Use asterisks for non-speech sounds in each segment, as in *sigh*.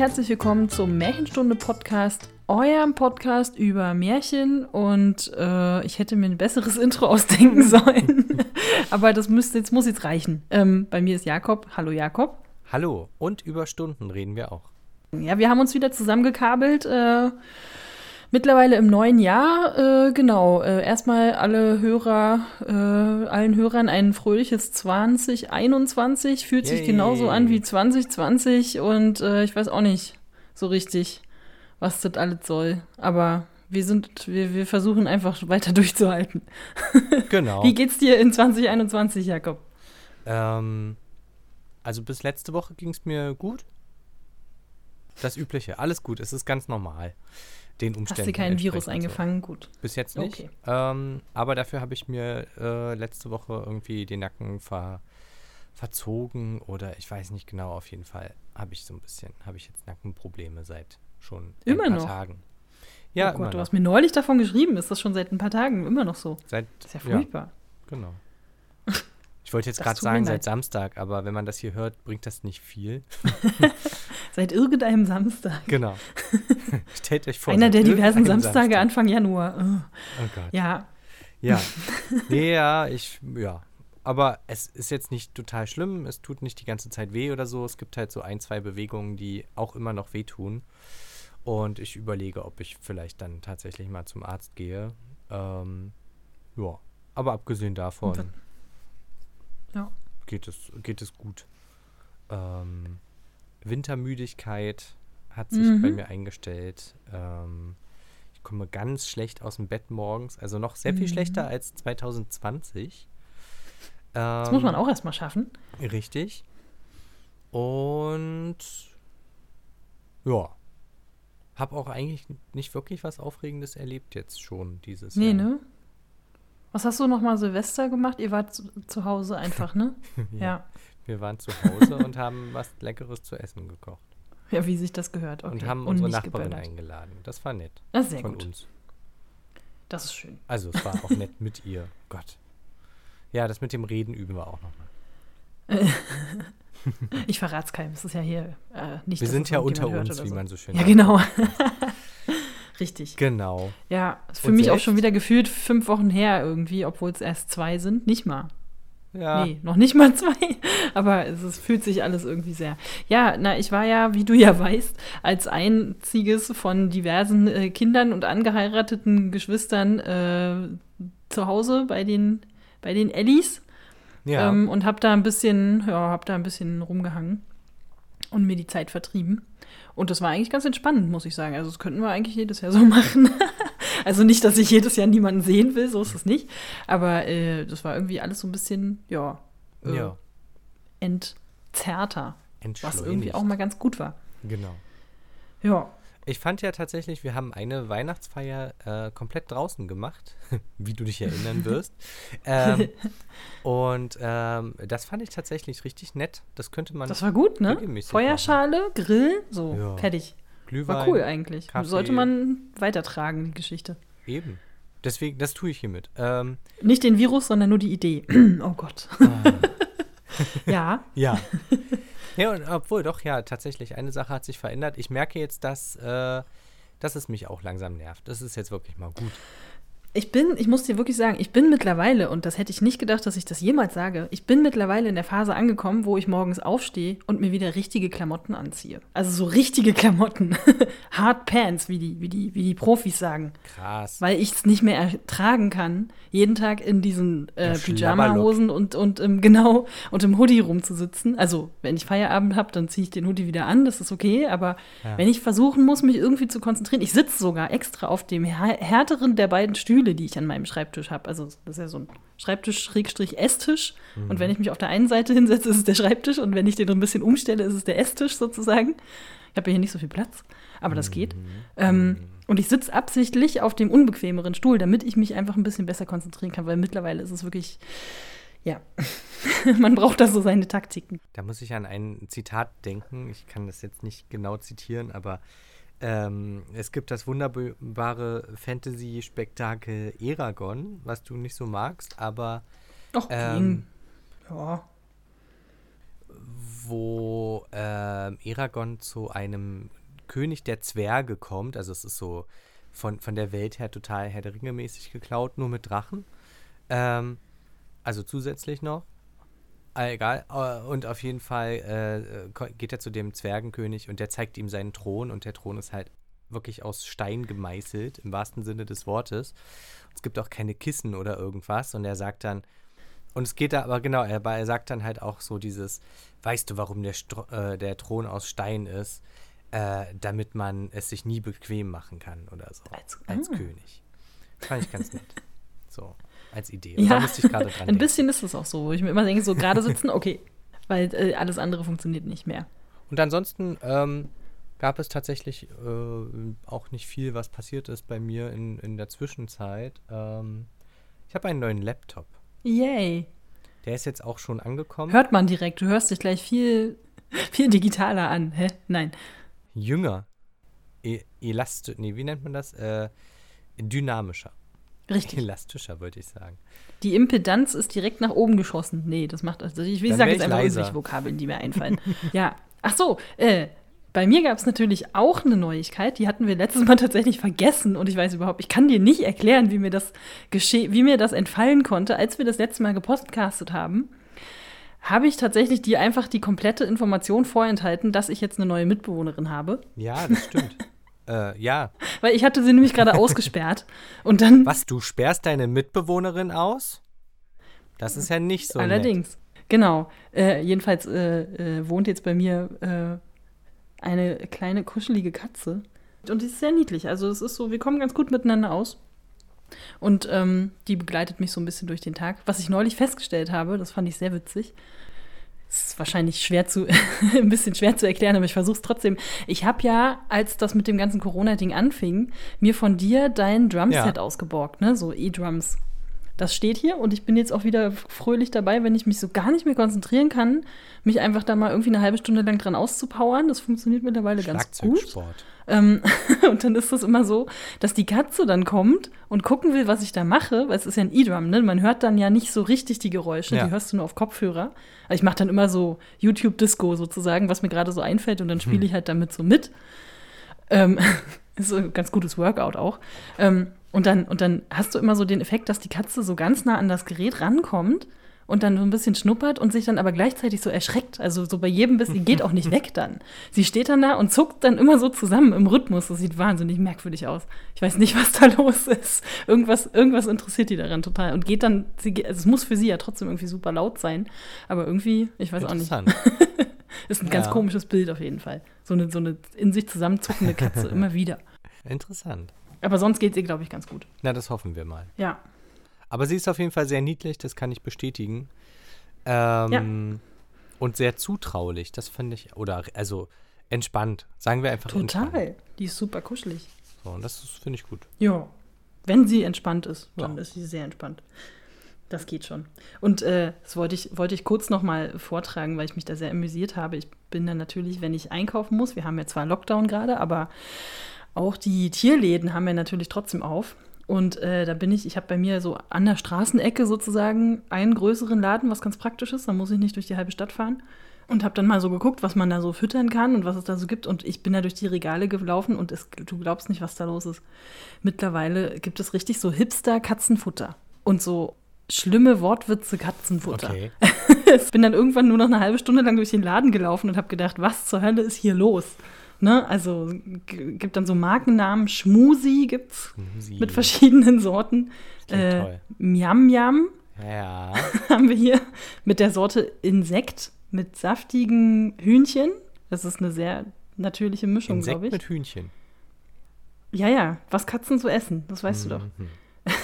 Herzlich willkommen zum Märchenstunde Podcast, eurem Podcast über Märchen. Und äh, ich hätte mir ein besseres *laughs* Intro ausdenken sollen, *laughs* aber das müsste jetzt muss jetzt reichen. Ähm, bei mir ist Jakob. Hallo Jakob. Hallo. Und über Stunden reden wir auch. Ja, wir haben uns wieder zusammengekabelt. Äh, Mittlerweile im neuen Jahr, äh, genau. Äh, erstmal alle Hörer, äh, allen Hörern ein fröhliches 2021. Fühlt sich Yay. genauso an wie 2020 und äh, ich weiß auch nicht so richtig, was das alles soll. Aber wir sind, wir, wir versuchen einfach weiter *laughs* durchzuhalten. Genau. Wie geht's dir in 2021, Jakob? ähm, also bis letzte Woche ging es mir gut. Das Übliche. Alles gut. Es ist ganz normal. Den Umständen. Hast du keinen Virus entsprechend so. eingefangen? Gut. Bis jetzt nicht. Okay. Ähm, aber dafür habe ich mir äh, letzte Woche irgendwie den Nacken ver verzogen oder ich weiß nicht genau. Auf jeden Fall habe ich so ein bisschen, habe ich jetzt Nackenprobleme seit schon Immer ein paar noch? Tagen. Ja, oh Gott, du hast mir neulich davon geschrieben. Ist das schon seit ein paar Tagen immer noch so? Seit, Das ist ja ja, furchtbar. genau. Ich wollte jetzt gerade sagen, seit Samstag, aber wenn man das hier hört, bringt das nicht viel. *laughs* Seit irgendeinem Samstag. Genau. *laughs* Stellt euch vor. Einer der diversen Samstage Samstag. Anfang Januar. Oh. Oh Gott. Ja, Ja. *laughs* Nee, ja, ich, ja. Aber es ist jetzt nicht total schlimm. Es tut nicht die ganze Zeit weh oder so. Es gibt halt so ein, zwei Bewegungen, die auch immer noch wehtun. Und ich überlege, ob ich vielleicht dann tatsächlich mal zum Arzt gehe. Ähm, ja. Aber abgesehen davon ja. geht es, geht es gut. Ähm, Wintermüdigkeit hat sich Mhm. bei mir eingestellt. Ähm, ich komme ganz schlecht aus dem Bett morgens, also noch sehr viel Mhm. schlechter als 2020. Das Ähm, muss man auch erstmal schaffen. Richtig. Und ja, habe auch eigentlich nicht wirklich was Aufregendes erlebt jetzt schon dieses Nee, Jahr. ne? Was hast du nochmal Silvester gemacht? Ihr wart zu, zu Hause einfach, ne? *laughs* Ja. Wir waren zu Hause und haben was Leckeres zu essen gekocht. Ja, wie sich das gehört. Okay. Und haben unsere Nachbarin geböllert. eingeladen. Das war nett. Das ist sehr von gut. uns. Das ist schön. Also es war auch nett mit ihr. *laughs* Gott. Ja, das mit dem Reden üben wir auch nochmal. *laughs* Ich verrate es keinem. Es ist ja hier äh, nicht Wir sind ja unter uns, oder wie so. man so schön Ja, sagt. genau. Richtig. Genau. Ja, ist für Und mich auch schon wieder gefühlt fünf Wochen her irgendwie, obwohl es erst zwei sind. Nicht mal. Ja. Nee, noch nicht mal *laughs* zwei. Aber es, ist, fühlt sich alles irgendwie sehr. Ja, na, ich war ja, wie du ja weißt, als einziges von diversen äh, Kindern und angeheirateten Geschwistern äh, zu Hause bei den, bei den Ellis Ja. ähm, und habe da ein bisschen, ja, habe da ein bisschen rumgehangen und mir die Zeit vertrieben. Und das war eigentlich ganz entspannend, muss ich sagen. Also das könnten wir eigentlich jedes Jahr so *laughs* machen. also nicht, dass ich jedes Jahr niemanden sehen will, so ist es nicht. Aber äh, das war irgendwie alles so ein bisschen, ja, äh, ja. entzerrter, was irgendwie auch mal ganz gut war. Genau. Ja, Ich fand ja tatsächlich, wir haben eine Weihnachtsfeier äh, komplett draußen gemacht, *laughs* wie du dich erinnern *laughs* wirst. ähm, und ähm, das fand ich tatsächlich richtig nett. Das könnte man das war gut, ne? Feuerschale, Grill, so, Ja. fertig. Glühwein War cool eigentlich. Kaffee. Sollte man weitertragen, die Geschichte. eben. Deswegen, das tue ich hiermit. Ähm, Nicht den Virus, sondern nur die Idee. *clears throat* oh Gott. *laughs* ja. ja. Ja, und obwohl doch, ja, tatsächlich, eine Sache hat sich verändert. Ich merke jetzt, dass, äh, dass es mich auch langsam nervt. Das ist jetzt wirklich mal gut. Ich bin, ich muss dir wirklich sagen, ich bin mittlerweile, und das hätte ich nicht gedacht, dass ich das jemals sage, ich bin mittlerweile in der Phase angekommen, wo ich morgens aufstehe und mir wieder richtige Klamotten anziehe. Also so richtige Klamotten. *laughs* Hard Pants, wie die, wie die, wie die Profis sagen. Krass. Weil ich es nicht mehr ertragen kann, jeden Tag in diesen äh, Ja, Pyjama-Hosen und, und im, *laughs* genau, und im Hoodie rumzusitzen. Also, wenn ich Feierabend habe, dann ziehe ich den Hoodie wieder an, das ist okay. Aber Ja. wenn ich versuchen muss, mich irgendwie zu konzentrieren, ich sitze sogar extra auf dem här- härteren der beiden Stühle, die ich an meinem Schreibtisch habe. Also, das ist ja so ein Schreibtisch-Esstisch. Und wenn ich mich auf der einen Seite hinsetze, ist es der Schreibtisch. Und wenn ich den ein bisschen umstelle, ist es der Esstisch sozusagen. Ich habe ja hier nicht so viel Platz, aber das geht. Ähm, und ich sitze absichtlich auf dem unbequemeren Stuhl, damit ich mich einfach ein bisschen besser konzentrieren kann, weil mittlerweile ist es wirklich, ja, *laughs* man braucht da so seine Taktiken. Da muss ich an ein Zitat denken. Ich kann das jetzt nicht genau zitieren, aber ähm, es gibt das wunderbare Fantasy-Spektakel Eragon, was du nicht so magst, aber Ach, ähm, ja. wo äh, Eragon zu einem König der Zwerge kommt. Also es ist so von, von der Welt her total Herr der Ringe mäßig geklaut, nur mit Drachen. Ähm, also zusätzlich noch. Ah, egal. Äh, und auf jeden Fall äh, geht er zu dem Zwergenkönig und der zeigt ihm seinen Thron und der Thron ist halt wirklich aus Stein gemeißelt, im wahrsten Sinne des Wortes. Es gibt auch keine Kissen oder irgendwas und er sagt dann, und es geht da aber genau, er, er sagt dann halt auch so dieses, weißt du, warum der, Stro äh, der Thron aus Stein ist? Äh, damit man es sich nie bequem machen kann oder so. Als, als ah. König. Fand ich ganz nett. *laughs* So, als Idee. Und ja, da musste ich gerade *laughs* dran. Ein bisschen ist es auch so, wo ich mir immer denke, so gerade sitzen, okay. Weil äh, alles andere funktioniert nicht mehr. Und ansonsten ähm, gab es tatsächlich äh, auch nicht viel, was passiert ist bei mir in, in der Zwischenzeit. Ähm, ich habe einen neuen Laptop. Yay. Der ist jetzt auch schon angekommen. Hört man direkt, du hörst dich gleich viel, *laughs* viel digitaler an. Hä? Nein. Jünger. E elastisch, nee, wie nennt man das? Äh, dynamischer. Richtig. Elastischer, wollte ich sagen. Die Impedanz ist direkt nach oben geschossen. Nee, das macht, also ich, ich sage jetzt einfach irgendwelche Vokabeln, die mir einfallen. *laughs* ja. Ach so, äh, bei mir gab es natürlich auch eine Neuigkeit, die hatten wir letztes Mal tatsächlich vergessen und ich weiß überhaupt, ich kann dir nicht erklären, wie mir das wie mir das entfallen konnte, als wir das letzte Mal gepostcastet haben. Habe ich tatsächlich dir einfach die komplette Information vorenthalten, dass ich jetzt eine neue Mitbewohnerin habe? Ja, das stimmt. *laughs* äh, ja. Weil ich hatte sie nämlich gerade *laughs* ausgesperrt und dann. Was, du sperrst deine Mitbewohnerin aus? Das ist ja nicht so. Allerdings. Nett. Genau. Äh, jedenfalls äh, äh wohnt jetzt bei mir äh, eine kleine kuschelige Katze. Und die ist sehr niedlich. Also es ist so, wir kommen ganz gut miteinander aus. Und ähm, die begleitet mich so ein bisschen durch den Tag. Was ich neulich festgestellt habe, das fand ich sehr witzig. Es ist wahrscheinlich schwer zu, *laughs* ein bisschen schwer zu erklären, aber ich versuche es trotzdem. Ich habe ja, als das mit dem ganzen Corona-Ding anfing, mir von dir dein Drumset ja. ausgeborgt, ne? So E-Drums. Das steht hier und ich bin jetzt auch wieder fröhlich dabei, wenn ich mich so gar nicht mehr konzentrieren kann, mich einfach da mal irgendwie eine halbe Stunde lang dran auszupowern. Das funktioniert mittlerweile ganz gut. Ähm, *laughs* und dann ist es immer so, dass die Katze dann kommt und gucken will, was ich da mache, weil es ist ja ein E-Drum, ne? Man hört dann ja nicht so richtig die Geräusche, ja. die hörst du nur auf Kopfhörer. Also ich mache dann immer so YouTube-Disco sozusagen, was mir gerade so einfällt und dann spiele hm. ich halt damit so mit. Ähm, *laughs* ist ein ganz gutes Workout auch. Ähm, und dann, und dann hast du immer so den Effekt, dass die Katze so ganz nah an das Gerät rankommt und dann so ein bisschen schnuppert und sich dann aber gleichzeitig so erschreckt. Also so bei jedem Biss, die geht auch nicht *laughs* weg dann. Sie steht dann da und zuckt dann immer so zusammen im Rhythmus. Das sieht wahnsinnig merkwürdig aus. Ich weiß nicht, was da *laughs* los ist. Irgendwas, irgendwas interessiert die daran total. Und geht dann, sie, also es muss für sie ja trotzdem irgendwie super laut sein. Aber irgendwie, ich weiß auch nicht. *laughs* ist ein ja. ganz komisches Bild auf jeden Fall. So eine, so eine in sich zusammenzuckende Katze immer wieder. Interessant. Aber sonst geht es ihr, glaube ich, ganz gut. Na, das hoffen wir mal. Ja. Aber sie ist auf jeden Fall sehr niedlich, das kann ich bestätigen. Ähm, ja. Und sehr zutraulich, das fand ich, oder also entspannt, sagen wir einfach Total, entspannt. die ist super kuschelig. So, und das finde ich gut. Ja, wenn sie entspannt ist, dann ja. ist sie sehr entspannt. Das geht schon. Und äh, das wollte ich, wollte ich kurz noch mal vortragen, weil ich mich da sehr amüsiert habe. Ich bin dann natürlich, wenn ich einkaufen muss, wir haben ja zwar Lockdown gerade, aber auch die Tierläden haben wir natürlich trotzdem auf. Und äh, da bin ich, ich habe bei mir so an der Straßenecke sozusagen einen größeren Laden, was ganz praktisch ist. Da muss ich nicht durch die halbe Stadt fahren. Und habe dann mal so geguckt, was man da so füttern kann und was es da so gibt. Und ich bin da durch die Regale gelaufen und es, du glaubst nicht, was da los ist. Mittlerweile gibt es richtig so Hipster-Katzenfutter und so schlimme Wortwitze Katzenfutter. Okay. *laughs* ich bin dann irgendwann nur noch eine halbe Stunde lang durch den Laden gelaufen und habe gedacht, was zur Hölle ist hier los? Ne? Also gibt dann so Markennamen, Schmusi gibt's Schmusi. mit verschiedenen Sorten. Äh, Miam Miam ja. *laughs* haben wir hier mit der Sorte Insekt mit saftigen Hühnchen. Das ist eine sehr natürliche Mischung, glaube ich. mit Hühnchen. Ja, ja, was Katzen so essen, das weißt mhm. du doch. Mhm.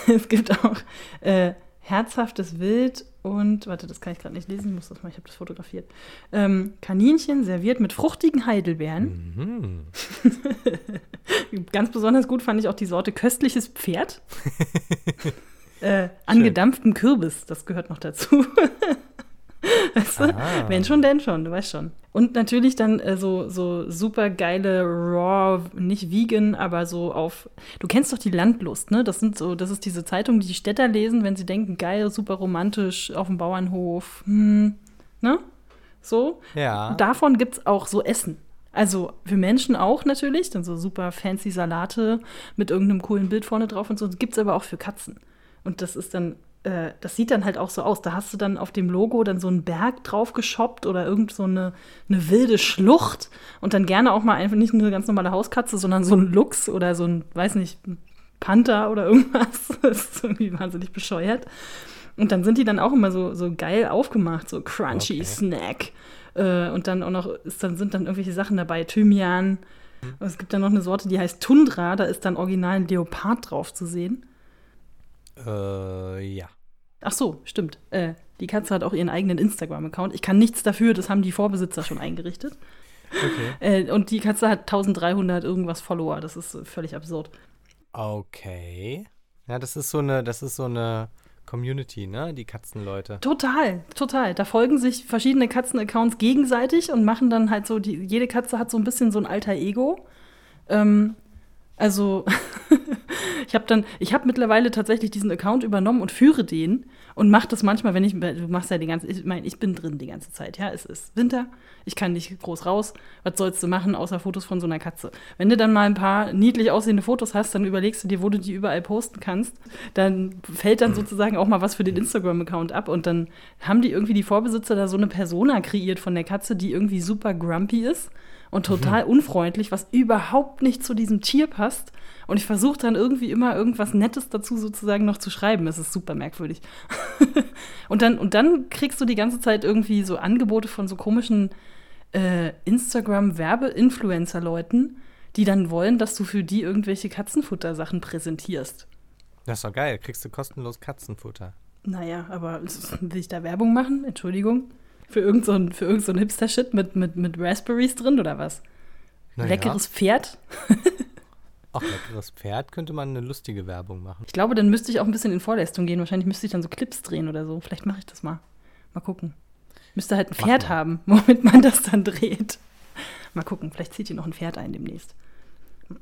*laughs* es gibt auch äh, herzhaftes Wild und, warte, das kann ich gerade nicht lesen, ich muss das mal, ich habe das fotografiert. Ähm, Kaninchen serviert mit fruchtigen Heidelbeeren. Mhm. *laughs* Ganz besonders gut fand ich auch die Sorte köstliches Pferd. *laughs* äh, angedampftem Kürbis, das gehört noch dazu. *laughs* weißt du? Wenn schon, denn schon, du weißt schon. Und natürlich dann äh, so, so super geile Raw, nicht vegan, aber so auf. Du kennst doch die Landlust, ne? Das sind so, das ist diese Zeitung, die die Städter lesen, wenn sie denken, geil, super romantisch, auf dem Bauernhof, hm, ne? So. Ja. Davon gibt es auch so Essen. Also für Menschen auch natürlich, dann so super fancy Salate mit irgendeinem coolen Bild vorne drauf und so. Gibt es aber auch für Katzen. Und das ist dann, äh, das sieht dann halt auch so aus. Da hast du dann auf dem Logo dann so einen Berg drauf geshoppt oder irgend so eine, eine wilde Schlucht und dann gerne auch mal einfach nicht eine ganz normale Hauskatze, sondern so ein Luchs oder so ein, weiß nicht, Panther oder irgendwas. *laughs* Das ist irgendwie wahnsinnig bescheuert. Und dann sind die dann auch immer so, so geil aufgemacht, so crunchy Okay. Snack. Äh, und dann auch noch ist dann, sind dann irgendwelche Sachen dabei, Thymian. Und es gibt dann noch eine Sorte, die heißt Tundra, da ist dann original ein Leopard drauf zu sehen. Äh, ja. Ach so, stimmt. Äh, die Katze hat auch ihren eigenen Instagram-Account. Ich kann nichts dafür, das haben die Vorbesitzer schon eingerichtet. Okay. Äh, und die Katze hat 1300 irgendwas Follower. Das ist völlig absurd. Okay. Ja, das ist so eine, das ist so eine Community, ne? Die Katzenleute. Total, total. Da folgen sich verschiedene Katzen-Accounts gegenseitig und machen dann halt so, die, jede Katze hat so ein bisschen so ein alter Ego. Ähm, also, *laughs* ich habe dann, ich habe mittlerweile tatsächlich diesen Account übernommen und führe den und mache das manchmal, wenn ich, du machst ja die ganze, ich meine, ich bin drin die ganze Zeit, ja, es ist Winter, ich kann nicht groß raus, was sollst du machen, außer Fotos von so einer Katze. Wenn du dann mal ein paar niedlich aussehende Fotos hast, dann überlegst du dir, wo du die überall posten kannst, dann fällt dann sozusagen auch mal was für den Instagram-Account ab und dann haben die irgendwie die Vorbesitzer da so eine Persona kreiert von der Katze, die irgendwie super grumpy ist und total unfreundlich, was überhaupt nicht zu diesem Tier passt. Und ich versuche dann irgendwie immer irgendwas Nettes dazu sozusagen noch zu schreiben. Es ist super merkwürdig. *laughs* und, dann, und dann kriegst du die ganze Zeit irgendwie so Angebote von so komischen äh, Instagram-Werbe-Influencer-Leuten, die dann wollen, dass du für die irgendwelche Katzenfutter-Sachen präsentierst. Das ist doch geil. Kriegst du kostenlos Katzenfutter. Naja, aber will ich da Werbung machen? Entschuldigung. Für irgendein so ein- für irgend so Hipster-Shit mit, mit, mit Raspberries drin oder was? Naja. Leckeres Pferd? *laughs* Auch leckeres Pferd könnte man eine lustige Werbung machen. Ich glaube, dann müsste ich auch ein bisschen in Vorleistung gehen. Wahrscheinlich müsste ich dann so Clips drehen oder so. Vielleicht mache ich das mal. Mal gucken. Müsste halt ein Pferd haben, *laughs* womit man das dann dreht. Mal gucken, vielleicht zieht ihr noch ein Pferd ein demnächst.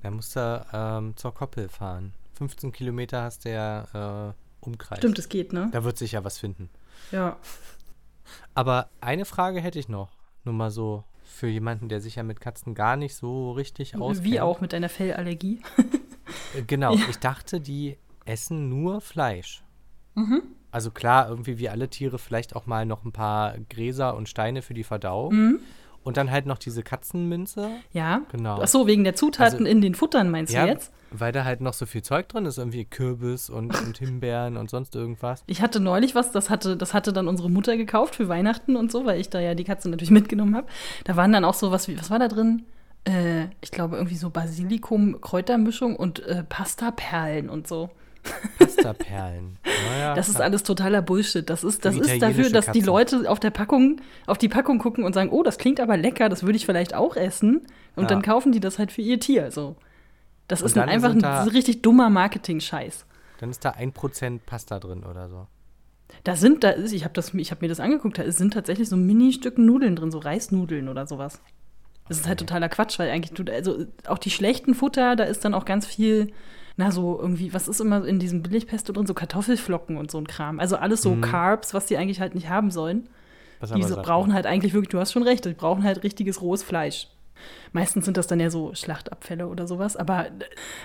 Da musst du ähm, zur Koppel fahren. 15 Kilometer hast du ja äh, Umkreis. Stimmt, es geht, ne? Da wird sich ja was finden. Ja. Aber eine Frage hätte ich noch. Nur mal so für jemanden, der sich ja mit Katzen gar nicht so richtig auskennt. Wie auch mit deiner Fellallergie. Äh, Genau, *laughs* ich dachte, die essen nur Fleisch. Mhm. Also klar, irgendwie wie alle Tiere vielleicht auch mal noch ein paar Gräser und Steine für die Verdauung. Mhm. Und dann halt noch diese Katzenminze. Ja. Genau. Ach so, wegen der Zutaten Also- in den Futtern meinst Ja, du jetzt? weil da halt noch so viel Zeug drin ist, irgendwie Kürbis und, und Himbeeren und sonst irgendwas. Ich hatte neulich was, das hatte, das hatte dann unsere Mutter gekauft für Weihnachten und so, weil ich da ja die Katze natürlich mitgenommen habe. Da waren dann auch so was wie, was war da drin? Äh, ich glaube irgendwie so Basilikum, Kräutermischung und äh, Pastaperlen und so. Pastaperlen. *laughs* Naja, Das ist alles totaler Bullshit. Das ist, das Die ist dafür, dass die Katze. Leute auf der Packung, auf die Packung gucken und sagen, oh, das klingt aber lecker, das würde ich vielleicht auch essen. Und Ja. dann kaufen die das halt für ihr Tier. So. Das Und ist ein, dann einfach sind ein da- richtig dummer Marketing-Scheiß. Dann ist da ein Prozent Pasta drin oder so. Da sind, da ist, ich habe hab mir das angeguckt, da sind tatsächlich so Mini-Stücken Nudeln drin, so Reisnudeln oder sowas. Das ist halt totaler Quatsch, weil eigentlich, du, also auch die schlechten Futter, da ist dann auch ganz viel, na, so irgendwie, was ist immer in diesem Billigpesto drin? So Kartoffelflocken und so ein Kram. Also alles so Carbs, was die eigentlich halt nicht haben sollen. Was Die so brauchen halt eigentlich wirklich, du hast schon recht, die brauchen halt richtiges rohes Fleisch. Meistens sind das dann ja so Schlachtabfälle oder sowas, aber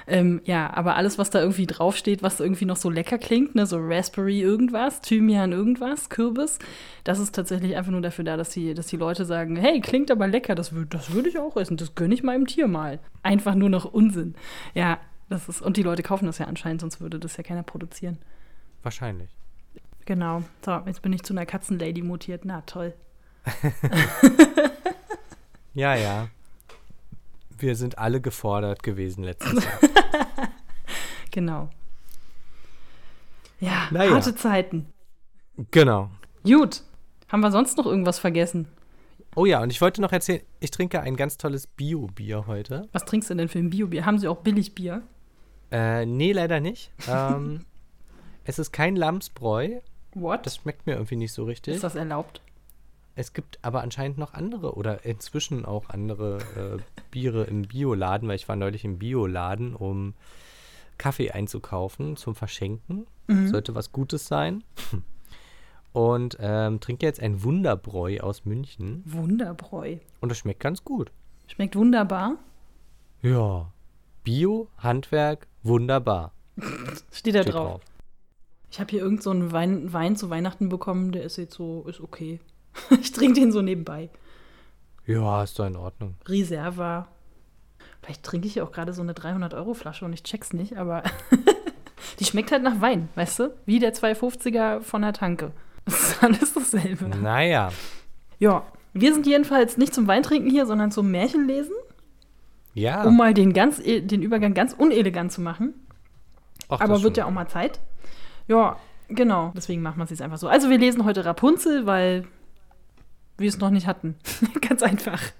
ähm, ja, aber alles, was da irgendwie draufsteht, was irgendwie noch so lecker klingt, ne, so Raspberry irgendwas, Thymian irgendwas, Kürbis, das ist tatsächlich einfach nur dafür da, dass die, dass die Leute sagen, hey, klingt aber lecker, das, würd, das würde ich auch essen, das gönne ich meinem Tier mal. Einfach nur noch Unsinn. Ja, das ist, und die Leute kaufen das ja anscheinend, sonst würde das ja keiner produzieren. Wahrscheinlich. Genau. So, jetzt bin ich zu einer Katzenlady mutiert. Na, toll. *laughs* Ja, ja. Wir sind alle gefordert gewesen letztes Jahr. *laughs* Genau. Ja, Naja. harte Zeiten. genau. Gut. Haben wir sonst noch irgendwas vergessen? Oh ja, und ich wollte noch erzählen, ich trinke ein ganz tolles Bio-Bier heute. Was trinkst du denn für ein Biobier? Haben sie auch Billigbier? Äh, nee, leider nicht. *laughs* ähm, es ist kein Lamsbräu. What? Das schmeckt mir irgendwie nicht so richtig. ist das erlaubt? Es gibt aber anscheinend noch andere oder inzwischen auch andere äh, Biere im Bioladen, weil ich war neulich im Bioladen, um Kaffee einzukaufen zum Verschenken. Sollte was Gutes sein. *laughs* und ähm, trinke jetzt ein Wunderbräu aus München. Wunderbräu. Und das schmeckt ganz gut. Schmeckt wunderbar. Ja. Bio, Handwerk, wunderbar. Steht da drauf. Ich habe hier irgend so einen Wein, Wein zu Weihnachten bekommen, der ist jetzt so, ist okay. *laughs* ich trinke den so nebenbei. Ja, ist doch in Ordnung. Reserva. Vielleicht trinke ich auch gerade so eine 300-Euro-Flasche und ich check's nicht, aber *laughs* die schmeckt halt nach Wein, weißt du? Wie der 250er von der Tanke. *laughs* Das ist alles dasselbe. Naja. Ja, wir sind jedenfalls nicht zum Weintrinken hier, sondern zum Märchenlesen. Ja. Um mal den, ganz, e, den Übergang ganz unelegant zu machen. Ach, Aber wird schon. ja auch mal Zeit. Ja, genau. Deswegen machen wir es jetzt einfach so. Also wir lesen heute Rapunzel, weil wir es noch nicht hatten. *laughs* Ganz einfach. *laughs*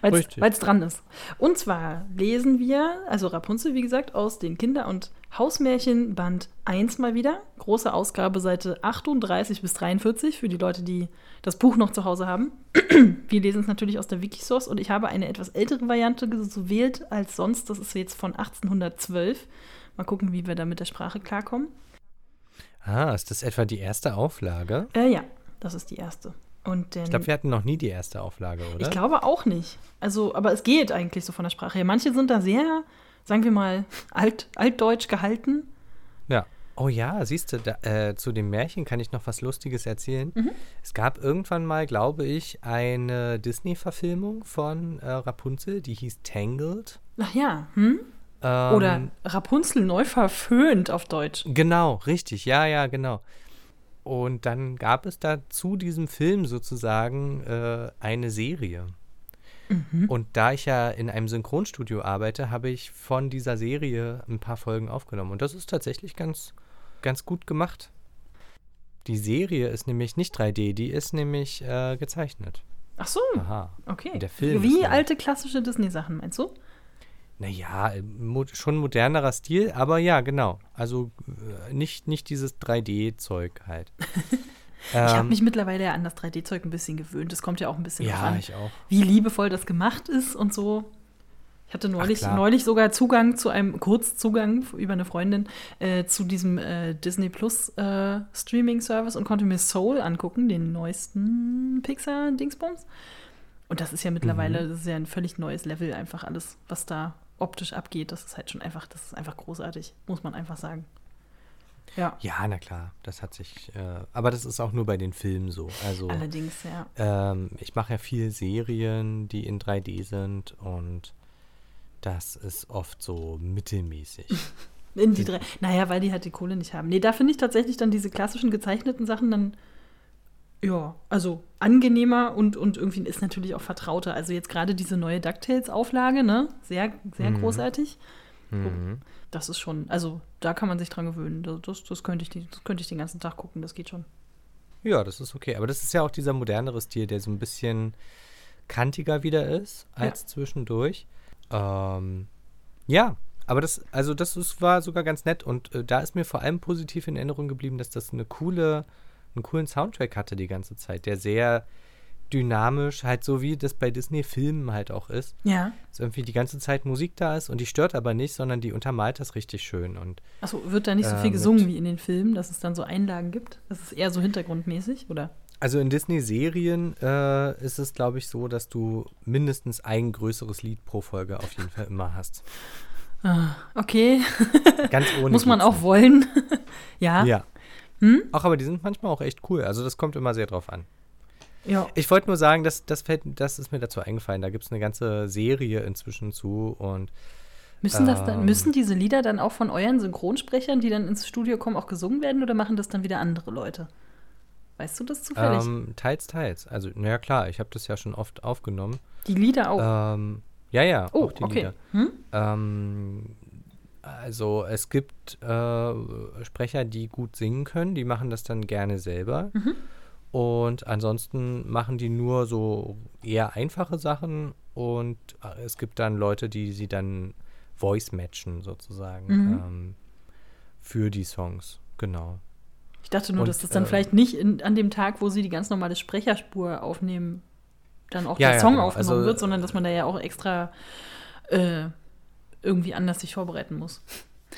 Weil es dran ist. Und zwar lesen wir, also Rapunzel, wie gesagt, aus den Kinder- und Hausmärchen Band 1 mal wieder. Große Ausgabe, Seite 38 bis 43 für die Leute, die das Buch noch zu Hause haben. *clears throat* wir lesen es natürlich aus der Wikisource und ich habe eine etwas ältere Variante gewählt als sonst. Das ist jetzt von 1812. Mal gucken, wie wir da mit der Sprache klarkommen. Ah, ist das etwa die erste Auflage? Äh, ja, das ist die erste. Und denn, Ich glaube, wir hatten noch nie die erste Auflage, oder? ich glaube auch nicht. Also, aber es geht eigentlich so von der Sprache her. Manche sind da sehr, sagen wir mal, alt, altdeutsch gehalten. Ja. Oh ja, siehst du, da, äh, zu dem Märchen kann ich noch was Lustiges erzählen. Mhm. Es gab irgendwann mal, glaube ich, eine Disney-Verfilmung von äh, Rapunzel, die hieß Tangled. Ach ja, hm? Ähm, Oder Rapunzel neu verföhnt auf Deutsch. Genau, richtig, ja, ja, genau. Und dann gab es da zu diesem Film sozusagen äh, eine Serie. Mhm. Und da ich ja in einem Synchronstudio arbeite, habe ich von dieser Serie ein paar Folgen aufgenommen. Und das ist tatsächlich ganz, ganz gut gemacht. Die Serie ist nämlich nicht 3D, die ist nämlich äh, gezeichnet. Ach so, Aha. okay. Der Film Wie alte klassische Disney-Sachen, meinst du? Naja, mo schon modernerer Stil, aber ja, genau. Also äh, nicht, nicht dieses 3D-Zeug halt. *laughs* ich habe Ähm, mich mittlerweile ja an das 3D-Zeug ein bisschen gewöhnt. Es kommt ja auch ein bisschen Ja, an, ich auch. wie liebevoll das gemacht ist und so. Ich hatte neulich, klar. neulich sogar Zugang zu einem Kurzzugang über eine Freundin äh, zu diesem äh, Disney Plus äh, Streaming-Service und konnte mir Soul angucken, den neuesten Pixar-Dingsbums. Und das ist ja mittlerweile, Mhm. das ist ja ein völlig neues Level, einfach alles, was da optisch abgeht. Das ist halt schon einfach, das ist einfach großartig, muss man einfach sagen. Ja, Ja, na klar, das hat sich. Äh, aber das ist auch nur bei den Filmen so. Also allerdings, ja. ähm, ich mache ja viel Serien, die in 3D sind und das ist oft so mittelmäßig. *laughs* In die drei. Naja, weil die halt die Kohle nicht haben. Nee, da finde ich tatsächlich dann diese klassischen gezeichneten Sachen dann, ja, also angenehmer und, und irgendwie ist natürlich auch vertrauter. Also jetzt gerade diese neue DuckTales-Auflage, ne? Sehr, sehr Mhm. großartig. Mhm. Das ist schon, also da kann man sich dran gewöhnen. Das, das, das, könnte ich, das könnte ich den ganzen Tag gucken, das geht schon. Ja, das ist okay. Aber das ist ja auch dieser modernere Stil, der so ein bisschen kantiger wieder ist als zwischendurch. Ähm, ja, aber das, also das ist, war sogar ganz nett und äh, da ist mir vor allem positiv in Erinnerung geblieben, dass das eine coole, einen coolen Soundtrack hatte die ganze Zeit, der sehr dynamisch, halt so wie das bei Disney-Filmen halt auch ist. Ja. Dass irgendwie die ganze Zeit Musik da ist und die stört aber nicht, sondern die untermalt das richtig schön. Und Achso, wird da nicht so Äh, viel mit- gesungen wie in den Filmen, dass es dann so Einlagen gibt? Das ist eher so hintergrundmäßig, oder? Also in Disney-Serien äh, ist es, glaube ich, so, dass du mindestens ein größeres Lied pro Folge auf jeden Fall immer hast. Ah, okay, *laughs* Ganz ohne. muss man auch wollen. *laughs* ja. Ja. Hm? Auch aber die sind manchmal auch echt cool. Also das kommt immer sehr drauf an. Ja. Ich wollte nur sagen, dass, das, fällt, das ist mir dazu eingefallen. Da gibt es eine ganze Serie inzwischen zu und Müssen, das dann, Ähm. müssen diese Lieder dann auch von euren Synchronsprechern, die dann ins Studio kommen, auch gesungen werden oder machen das dann wieder andere Leute? Weißt du das zufällig? ähm, teils, teils. Also, naja, klar, ich habe das ja schon oft aufgenommen. die Lieder auch. Ähm, ja, ja, oh, auch die okay. Lieder. Hm? Ähm, also es gibt äh, Sprecher, die gut singen können, die machen das dann gerne selber. Mhm. Und ansonsten machen die nur so eher einfache Sachen und äh, es gibt dann Leute, die sie dann voice matchen sozusagen Mhm. ähm, für die Songs. Genau. Ich dachte nur, und, dass das dann ähm, vielleicht nicht in, an dem Tag, wo sie die ganz normale Sprecherspur aufnehmen, dann auch Ja, der ja, Song genau. aufgenommen Also, wird, sondern dass man da ja auch extra äh, irgendwie anders sich vorbereiten muss.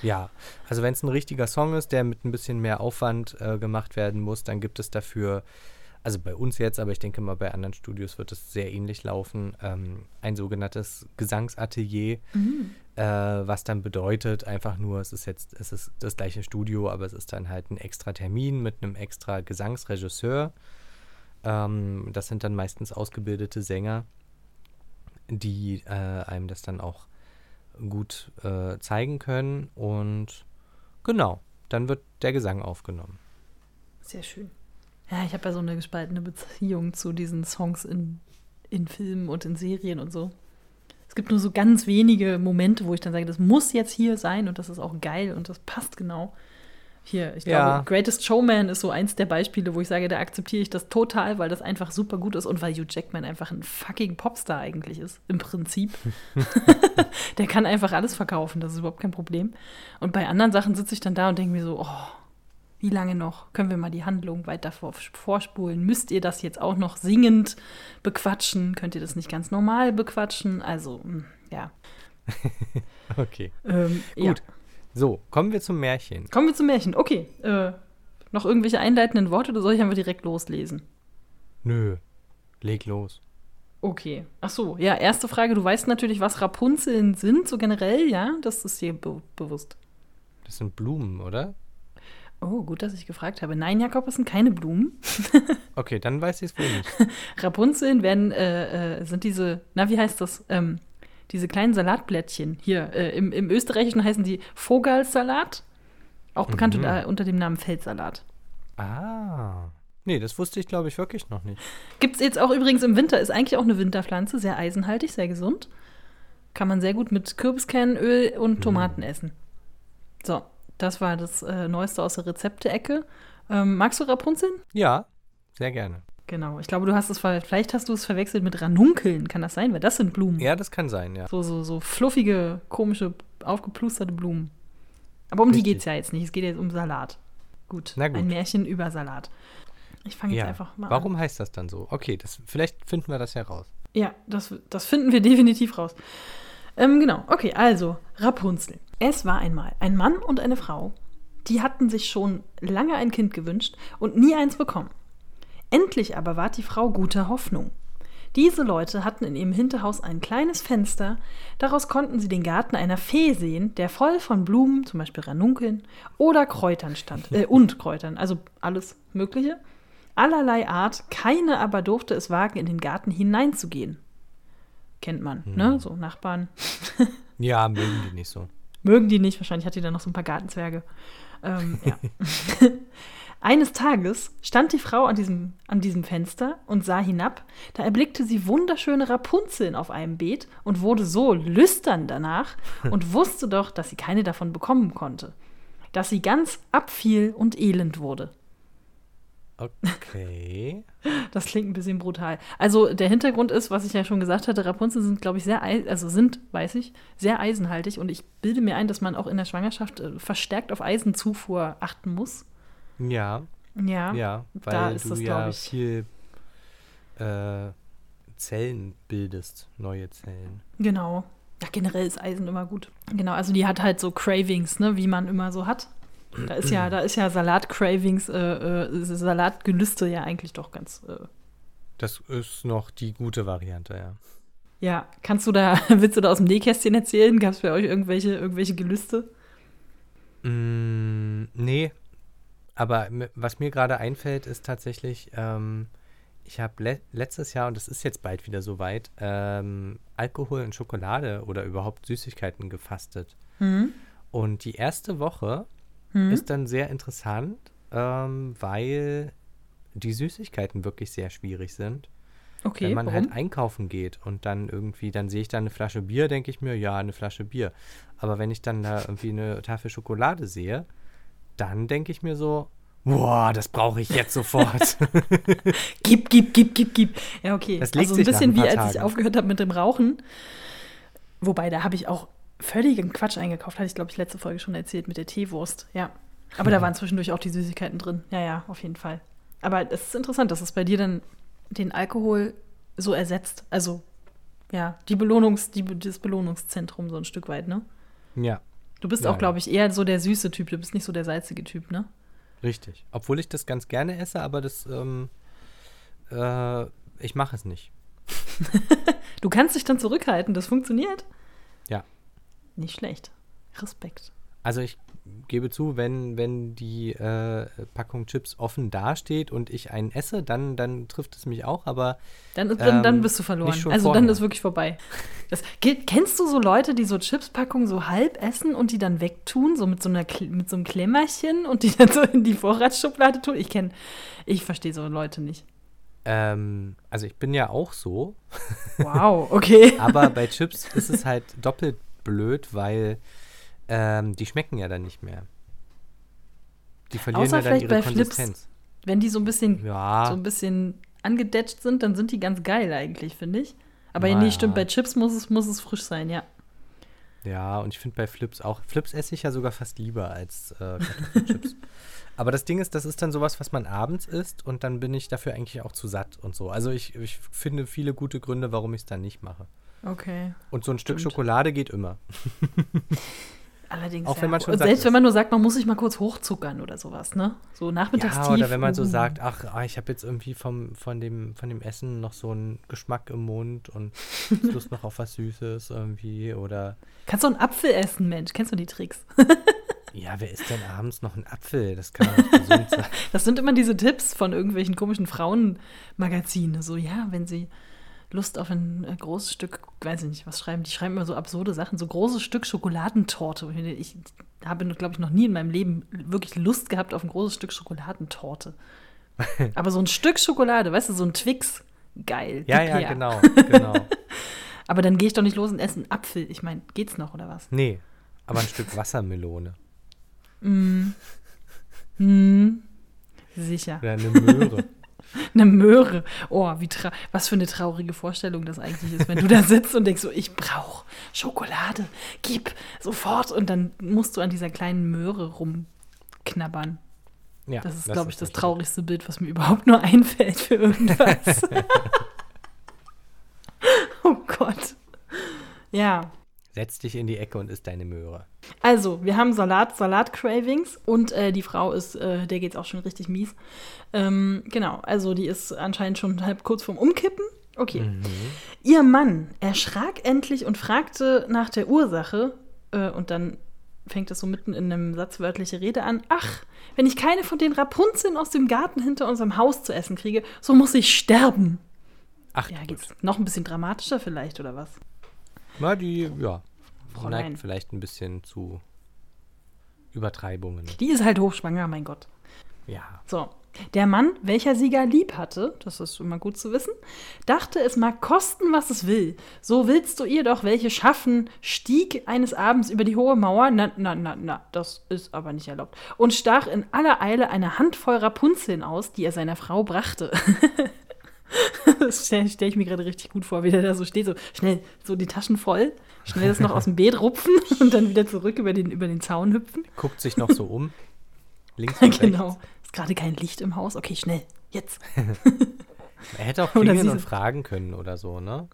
Ja, also wenn es ein richtiger Song ist, der mit ein bisschen mehr Aufwand äh, gemacht werden muss, dann gibt es dafür, also bei uns jetzt, aber ich denke mal bei anderen Studios wird es sehr ähnlich laufen, ähm, ein sogenanntes Gesangsatelier, Mhm. äh, was dann bedeutet einfach nur, es ist jetzt, es ist das gleiche Studio, aber es ist dann halt ein extra Termin mit einem extra Gesangsregisseur. Ähm, das sind dann meistens ausgebildete Sänger, die äh, einem das dann auch gut äh, zeigen können. Und genau, dann wird der Gesang aufgenommen. Sehr schön. Ja, ich habe ja so eine gespaltene Beziehung zu diesen Songs in, in Filmen und in Serien und so. Es gibt nur so ganz wenige Momente, wo ich dann sage, das muss jetzt hier sein und das ist auch geil und das passt genau. Hier, ich Ja. glaube, Greatest Showman ist so eins der Beispiele, wo ich sage, da akzeptiere ich das total, weil das einfach super gut ist und weil Hugh Jackman einfach ein fucking Popstar eigentlich ist, im Prinzip. *laughs* *laughs* der kann einfach alles verkaufen, das ist überhaupt kein Problem. Und bei anderen Sachen sitze ich dann da und denke mir so, oh, wie lange noch? Können wir mal die Handlung weiter vor, vorspulen? Müsst ihr das jetzt auch noch singend bequatschen? Könnt ihr das nicht ganz normal bequatschen? Also, mh, ja. *laughs* Okay. Ähm, Gut. Ja. So, kommen wir zum Märchen. Kommen wir zum Märchen. Okay. Äh, noch irgendwelche einleitenden Worte oder soll ich einfach direkt loslesen? Nö, leg los. Okay. Ach so, ja, erste Frage. Du weißt natürlich, was Rapunzeln sind, so generell, ja? Das ist dir be bewusst. Das sind Blumen, oder? Oh, gut, dass ich gefragt habe. Nein, Jakob, es sind keine Blumen. *laughs* Okay, dann weiß ich es wohl nicht. Rapunzeln werden, äh, äh, sind diese, na, wie heißt das? Ähm, diese kleinen Salatblättchen. Hier, äh, im, im Österreichischen heißen die Vogelsalat. Auch bekannt Mhm. unter, unter dem Namen Feldsalat. Ah. Nee, das wusste ich, glaube ich, wirklich noch nicht. Gibt es jetzt auch übrigens im Winter, ist eigentlich auch eine Winterpflanze, sehr eisenhaltig, sehr gesund. Kann man sehr gut mit Kürbiskernöl und Tomaten essen. So, das war das äh, Neueste aus der Rezepte-Ecke. Ähm, magst du Rapunzeln? Ja, sehr gerne. Genau, ich glaube, du hast es, vielleicht hast du es verwechselt mit Ranunkeln, kann das sein? Weil das sind Blumen. Ja, das kann sein, ja. So, so, so fluffige, komische, aufgeplusterte Blumen. Aber um die Richtig. geht es ja jetzt nicht. Es geht jetzt um Salat. Gut, Na gut. ein Märchen über Salat. Ich fange jetzt Ja. einfach mal an. Warum heißt das dann so? Okay, das, vielleicht finden wir das ja raus. Ja, das, das finden wir *laughs* definitiv raus. Ähm, genau, okay, also Rapunzel. Es war einmal ein Mann und eine Frau, die hatten sich schon lange ein Kind gewünscht und nie eins bekommen. Endlich aber war die Frau guter Hoffnung. Diese Leute hatten in ihrem Hinterhaus ein kleines Fenster, daraus konnten sie den Garten einer Fee sehen, der voll von Blumen, zum Beispiel Ranunkeln, oder Kräutern stand, äh, und Kräutern, also alles Mögliche. Allerlei Art, keine aber durfte es wagen, in den Garten hineinzugehen. Kennt man, ne? So Nachbarn. *laughs* Ja, mögen die nicht so. Mögen die nicht, wahrscheinlich hat die dann noch so ein paar Gartenzwerge. Ähm, ja. *laughs* Eines Tages stand die Frau an diesem, an diesem Fenster und sah hinab. Da erblickte sie wunderschöne Rapunzeln auf einem Beet und wurde so lüstern danach *laughs* und wusste doch, dass sie keine davon bekommen konnte. Dass sie ganz abfiel und elend wurde. Okay. *laughs* Das klingt ein bisschen brutal. Also der Hintergrund ist, was ich ja schon gesagt hatte, Rapunzel sind, glaube ich, sehr, also sind, weiß ich, sehr eisenhaltig und ich bilde mir ein, dass man auch in der Schwangerschaft äh, verstärkt auf Eisenzufuhr achten muss. Ja, Ja. ja, da weil ist du das, ja viel äh, Zellen bildest, neue Zellen. Genau. Ja, generell ist Eisen immer gut. Genau, also die hat halt so Cravings, ne, wie man immer so hat. Da ist ja, da ist ja Salat-Cravings, äh, äh, Salatgelüste ja eigentlich doch ganz. Äh, Das ist noch die gute Variante, ja. ja, kannst du da, *laughs* willst du da aus dem Nähkästchen erzählen? Gab es bei euch irgendwelche, irgendwelche Gelüste? Mm, nee, aber was mir gerade einfällt, ist tatsächlich, ähm, ich habe le letztes Jahr, und das ist jetzt bald wieder soweit, ähm, Alkohol und Schokolade oder überhaupt Süßigkeiten gefastet. Mhm. Und die erste Woche Mhm. ist dann sehr interessant, ähm, weil die Süßigkeiten wirklich sehr schwierig sind. Okay, Wenn man warum? halt einkaufen geht und dann irgendwie, dann sehe ich da eine Flasche Bier, denke ich mir, ja, eine Flasche Bier. Aber wenn ich dann da irgendwie eine Tafel Schokolade sehe, dann denke ich mir so, boah, das brauche ich jetzt sofort. *laughs* Gib, gib, gib, gib, gib. Ja, okay. Das legt also ein bisschen ein wie als ich Tagen. aufgehört habe mit dem Rauchen. Wobei, da habe ich auch völligen Quatsch eingekauft. Hatte ich, glaube ich, letzte Folge schon erzählt mit der Teewurst. Ja. Aber da waren zwischendurch auch die Süßigkeiten drin. Ja, ja, auf jeden Fall. Aber es ist interessant, dass es bei dir dann den Alkohol so ersetzt. Also, ja, die Belohnungs, die, das Belohnungszentrum so ein Stück weit, ne? ja. Du bist Ja, auch, glaube ich, eher so der süße Typ. Du bist nicht so der salzige Typ, ne? Richtig. Obwohl ich das ganz gerne esse, aber das, ähm, äh, ich mache es nicht. *laughs* Du kannst dich dann zurückhalten. Das funktioniert. Ja. Nicht schlecht. Respekt. Also ich gebe zu, wenn, wenn die äh, Packung Chips offen dasteht und ich einen esse, dann, dann trifft es mich auch, aber Dann, ist- dann, dann Ähm, bist du verloren. Also dann ist wirklich vorbei. Das, kennst du so Leute, die so Chipspackungen so halb essen und die dann wegtun, so mit so, einer, mit so einem Klemmerchen und die dann so in die Vorratsschublade tun? Ich kenne, ich verstehe so Leute nicht. ähm, also ich bin ja auch so, Wow, *laughs* okay. aber bei Chips ist es halt doppelt blöd, weil ähm, die schmecken ja dann nicht mehr. Die verlieren Außer ja dann vielleicht ihre bei Flips. Konsistenz. Wenn die so ein bisschen, Ja, so ein bisschen angedetscht sind, dann sind die ganz geil eigentlich, finde ich. Aber Na nee, stimmt, bei Chips muss es, muss es frisch sein, ja. Ja, und ich finde bei Flips auch, Flips esse ich ja sogar fast lieber als äh, *laughs* Kartoffelchips. Aber das Ding ist, das ist dann sowas, was man abends isst und dann bin ich dafür eigentlich auch zu satt und so. Also ich, ich finde viele gute Gründe, warum ich es dann nicht mache. Okay. Und so ein Stück Stimmt. Schokolade geht immer. *laughs* Allerdings. Auch ja. wenn man schon Und satt selbst wenn man nur sagt, man muss sich mal kurz hochzuckern oder sowas, ne? So nachmittagstief. Ja, oder wenn man so sagt, ach, ah, ich habe jetzt irgendwie vom, von, dem, von dem Essen noch so einen Geschmack im Mund und *laughs* Lust noch auf was Süßes irgendwie. Oder Kannst du einen Apfel essen, Mensch? Kennst du die Tricks? *laughs* ja, wer isst denn abends noch einen Apfel? Das kann nicht *laughs* gesund sein. Das sind immer diese Tipps von irgendwelchen komischen Frauenmagazinen. So, ja, wenn sie Lust auf ein äh, großes Stück, weiß ich nicht, was schreiben die? schreiben immer so absurde Sachen, so großes Stück Schokoladentorte. Ich habe, glaube ich, noch nie in meinem Leben wirklich Lust gehabt auf ein großes Stück Schokoladentorte. *laughs* Aber so ein Stück Schokolade, weißt du, so ein Twix, geil. Ja, ja, genau, *laughs* genau. Aber dann gehe ich doch nicht los und esse einen Apfel. Ich meine, geht's noch oder was? Nee, aber ein Stück Wassermelone. Hm, sicher. Oder eine Möhre. *laughs* *laughs* Eine Möhre. Oh, wie was für eine traurige Vorstellung das eigentlich ist, wenn du da sitzt und denkst so, ich brauche Schokolade, gib sofort und dann musst du an dieser kleinen Möhre rumknabbern. Ja, Das ist, glaube ich, das traurigste Bild, was mir überhaupt nur *laughs* einfällt für irgendwas. *laughs* oh Gott. Ja, Setz dich in die Ecke und isst deine Möhre. Also, wir haben Salat, Salat-Cravings und äh, die Frau ist, äh, der geht's auch schon richtig mies. Ähm, genau, also die ist anscheinend schon halb kurz vorm Umkippen. Okay. Mhm. Ihr Mann erschrak endlich und fragte nach der Ursache äh, und dann fängt es so mitten in einem Satz wörtliche Rede an. Ach, wenn ich keine von den Rapunzeln aus dem Garten hinter unserem Haus zu essen kriege, so muss ich sterben. Ach, Ja, gut. geht's noch ein bisschen dramatischer vielleicht oder was? Na, die, ja, neigt vielleicht ein bisschen zu Übertreibungen. Die ist halt hochschwanger, mein Gott. Ja. So, der Mann, welcher Sieger lieb hatte, das ist immer gut zu wissen, dachte, es mag kosten, was es will. So willst du ihr doch welche schaffen, stieg eines Abends über die hohe Mauer, na, na, na, na, das ist aber nicht erlaubt, und stach in aller Eile eine Handvoll Rapunzeln aus, die er seiner Frau brachte. *laughs* *laughs* Das stelle stell ich mir gerade richtig gut vor, wie der da so steht, so schnell, so die Taschen voll, schnell das noch aus dem Beet rupfen *laughs* und dann wieder zurück über den, über den Zaun hüpfen. Guckt sich noch so um. Links und *laughs* Genau. rechts. Ist gerade kein Licht im Haus. Okay, schnell, jetzt. Er hätte auch klingeln und fragen können oder so, ne?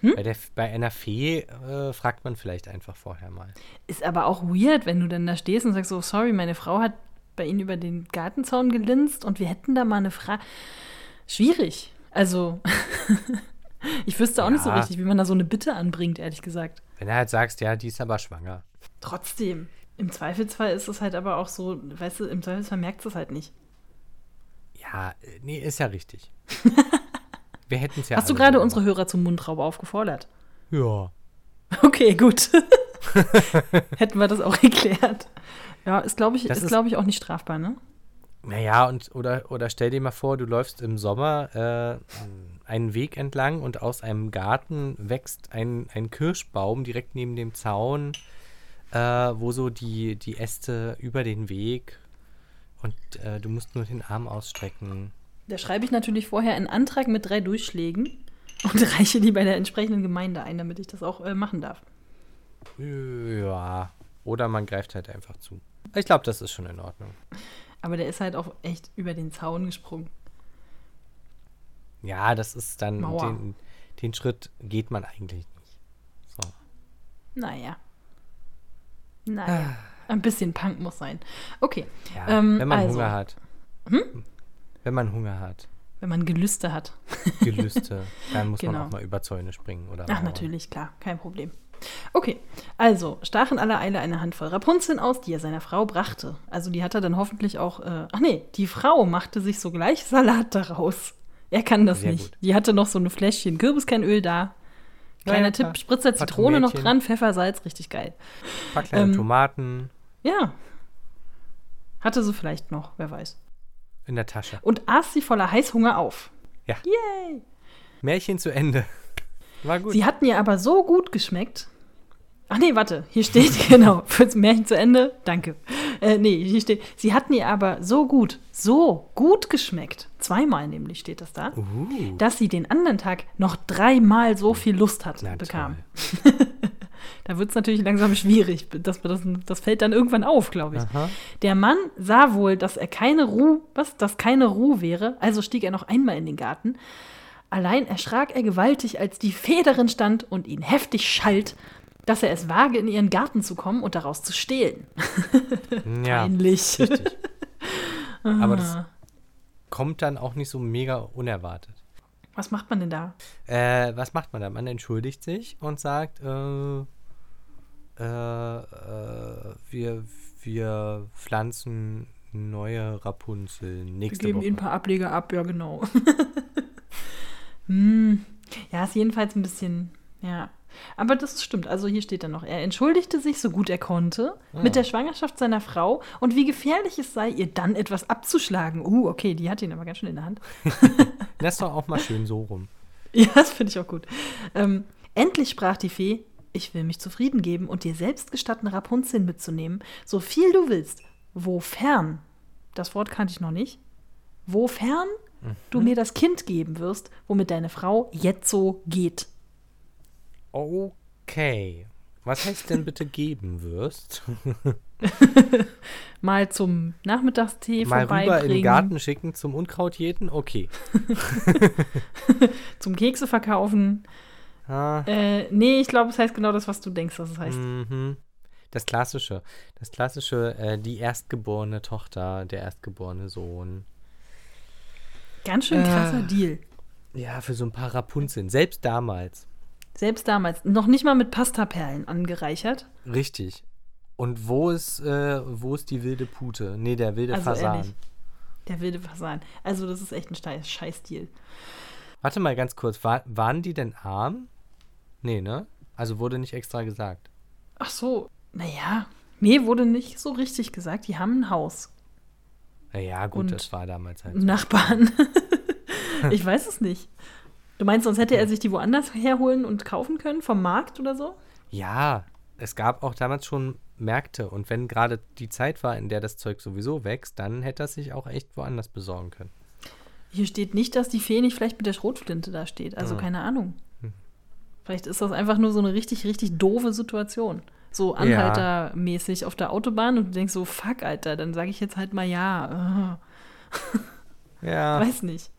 Hm? Bei, der, bei einer Fee äh, fragt man vielleicht einfach vorher mal. Ist aber auch weird, wenn du dann da stehst und sagst so, sorry, meine Frau hat bei Ihnen über den Gartenzaun gelinst und wir hätten da mal eine Frage. Schwierig. Also, *laughs* ich wüsste auch nicht so Ja. richtig, wie man da so eine Bitte anbringt, ehrlich gesagt. Wenn du halt sagst, ja, die ist aber schwanger. Trotzdem. Im Zweifelsfall ist es halt aber auch so, weißt du, im Zweifelsfall merkt es halt nicht. Ja, äh, nee, ist ja richtig. *laughs* Wir hätten es ja. Hast du gerade unsere Hörer zum Mundraub aufgefordert? gemacht. *laughs* Okay, gut. Hätten wir das auch geklärt. Ja, ist, glaube ich, Das ist, ist- glaube ich, auch nicht strafbar, ne? Ja. Naja, und oder, oder stell dir mal vor, du läufst im Sommer äh, einen Weg entlang und aus einem Garten wächst ein, ein Kirschbaum direkt neben dem Zaun, äh, wo so die, die Äste über den Weg und äh, du musst nur den Arm ausstrecken. Da schreibe ich natürlich vorher einen Antrag mit drei Durchschlägen und *laughs* reiche die bei der entsprechenden Gemeinde ein, damit ich das auch äh, machen darf. Ja. Oder man greift halt einfach zu. Ich glaube, das ist schon in Ordnung. Aber der ist halt auch echt über den Zaun gesprungen. Ja, das ist dann, den, den Schritt geht man eigentlich nicht. So. Naja. Naja, ein bisschen Punk muss sein. Okay. Ja, Ähm, wenn man also. Hunger hat. Hm? Wenn man Hunger hat, Wenn man Gelüste hat. Gelüste, dann muss Genau. man auch mal über Zäune springen. Oder Ach, Mauern. natürlich, klar, kein Problem. Okay, also stach in aller Eile eine Handvoll Rapunzeln aus, die er seiner Frau brachte. Also die hat er dann hoffentlich auch. Äh, ach nee, die Frau machte sich sogleich Salat daraus. Er kann das Sehr nicht. gut. Die hatte noch so ein Fläschchen Kürbiskernöl da. Kleiner ja, Tipp. Spritzer Zitrone noch dran, Pfeffer, Salz, richtig geil. Ein paar kleine Ähm, Tomaten Ja. Hatte sie vielleicht noch, wer weiß. in der Tasche. Und aß sie voller Heißhunger auf. Ja. Yay! Märchen zu Ende. War gut. Sie hatten ihr aber so gut geschmeckt. Ach nee, warte, hier steht, *laughs* genau, fürs Märchen zu Ende, danke. Äh, nee, hier steht, sie hatten ihr aber so gut, so gut geschmeckt, zweimal nämlich steht das da, uh, dass sie den anderen Tag noch dreimal so viel Lust hat, na bekam. *laughs* Da wird es natürlich langsam schwierig, das, das, das fällt dann irgendwann auf, glaube ich. Aha. Der Mann sah wohl, dass er keine Ruhe, was, dass keine Ruhe wäre, also stieg er noch einmal in den Garten. Allein erschrak er gewaltig, als die Fee darin stand und ihn heftig schalt, dass er es wage, in ihren Garten zu kommen und daraus zu stehlen. *laughs* Ja, Peinlich. richtig. *laughs* Aber das Ah. kommt dann auch nicht so mega unerwartet. Was macht man denn da? Äh, was macht man da? Man entschuldigt sich und sagt, äh, äh, äh, wir, wir pflanzen neue Rapunzel Wir nächste geben Woche. ihnen ein paar Ableger ab, ja genau. *laughs* hm. Ja, ist jedenfalls ein bisschen, ja. Aber das stimmt. Also hier steht dann noch, er entschuldigte sich so gut er konnte mit der Schwangerschaft seiner Frau und wie gefährlich es sei, ihr dann etwas abzuschlagen. Uh, okay, die hat ihn aber ganz schön in der Hand. *laughs* Lass doch auch mal schön so rum. Ja, das finde ich auch gut. Ähm, endlich sprach die Fee, ich will mich zufrieden geben und dir selbst gestatten, Rapunzel mitzunehmen, so viel du willst. Wofern, das Wort kannte ich noch nicht, wofern du mir das Kind geben wirst, womit deine Frau jetzo geht. Okay. Was heißt denn bitte geben wirst? *laughs* Mal zum Nachmittagstee Mal rüber in den vorbeibringen, Garten schicken zum Unkraut jeden? Okay. *laughs* zum Kekse verkaufen. Ah, Äh, nee, ich glaube, es heißt genau das, was du denkst, dass es heißt. mhm. Das klassische. Das klassische, äh, die erstgeborene Tochter, der erstgeborene Sohn. Ganz schön krasser äh. Deal. Ja, für so ein paar Rapunzeln. Selbst damals. Selbst damals. Noch nicht mal mit Pastaperlen angereichert. Richtig. Und wo ist, äh, wo ist die wilde Pute? Nee, der wilde Also Fasan. ehrlich. Der wilde Fasan. Also, das ist echt ein Schei- Scheiß-Deal. Warte mal ganz kurz. War, waren die denn arm? Nee, ne? Also wurde nicht extra gesagt. Ach so, naja. Nee, wurde nicht so richtig gesagt. Die haben ein Haus. Naja, gut, das war damals halt. so. Nachbarn. *laughs* ich weiß es nicht. Du meinst, sonst hätte er sich die woanders herholen und kaufen können? Vom Markt oder so? Ja, es gab auch damals schon Märkte. Und wenn gerade die Zeit war, in der das Zeug sowieso wächst, dann hätte er sich auch echt woanders besorgen können. Hier steht nicht, dass die Fee nicht vielleicht mit der Schrotflinte da steht. Also Ja. keine Ahnung. Vielleicht ist das einfach nur so eine richtig, richtig doofe Situation. So anhaltermäßig auf der Autobahn und du denkst so, fuck, Alter, dann sage ich jetzt halt mal ja. *laughs* Ja. Weiß nicht.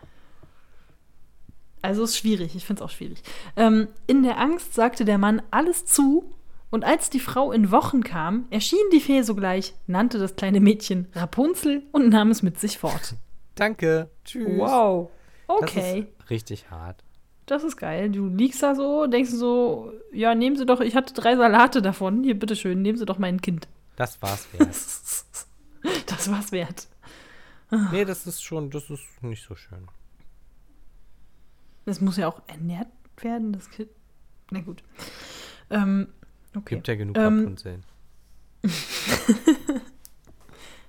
Also ist schwierig, ich finde es auch schwierig. Ähm, in der Angst sagte der Mann alles zu, und als die Frau in Wochen kam, erschien die Fee sogleich, nannte das kleine Mädchen Rapunzel und nahm es mit sich fort. *laughs* Danke. Tschüss. Wow. Das Okay, ist richtig hart. Das ist geil. Du liegst da so, denkst so, ja, nehmen Sie doch, ich hatte drei Salate davon. Hier, bitteschön, nehmen Sie doch mein Kind. Das war's *laughs* wert. Das war's wert. nee, das ist schon, das ist nicht so schön. Das muss ja auch ernährt werden, das Kind. Na gut. Ähm, okay. Gibt ja genug Ähm, Rapunzeln. *laughs*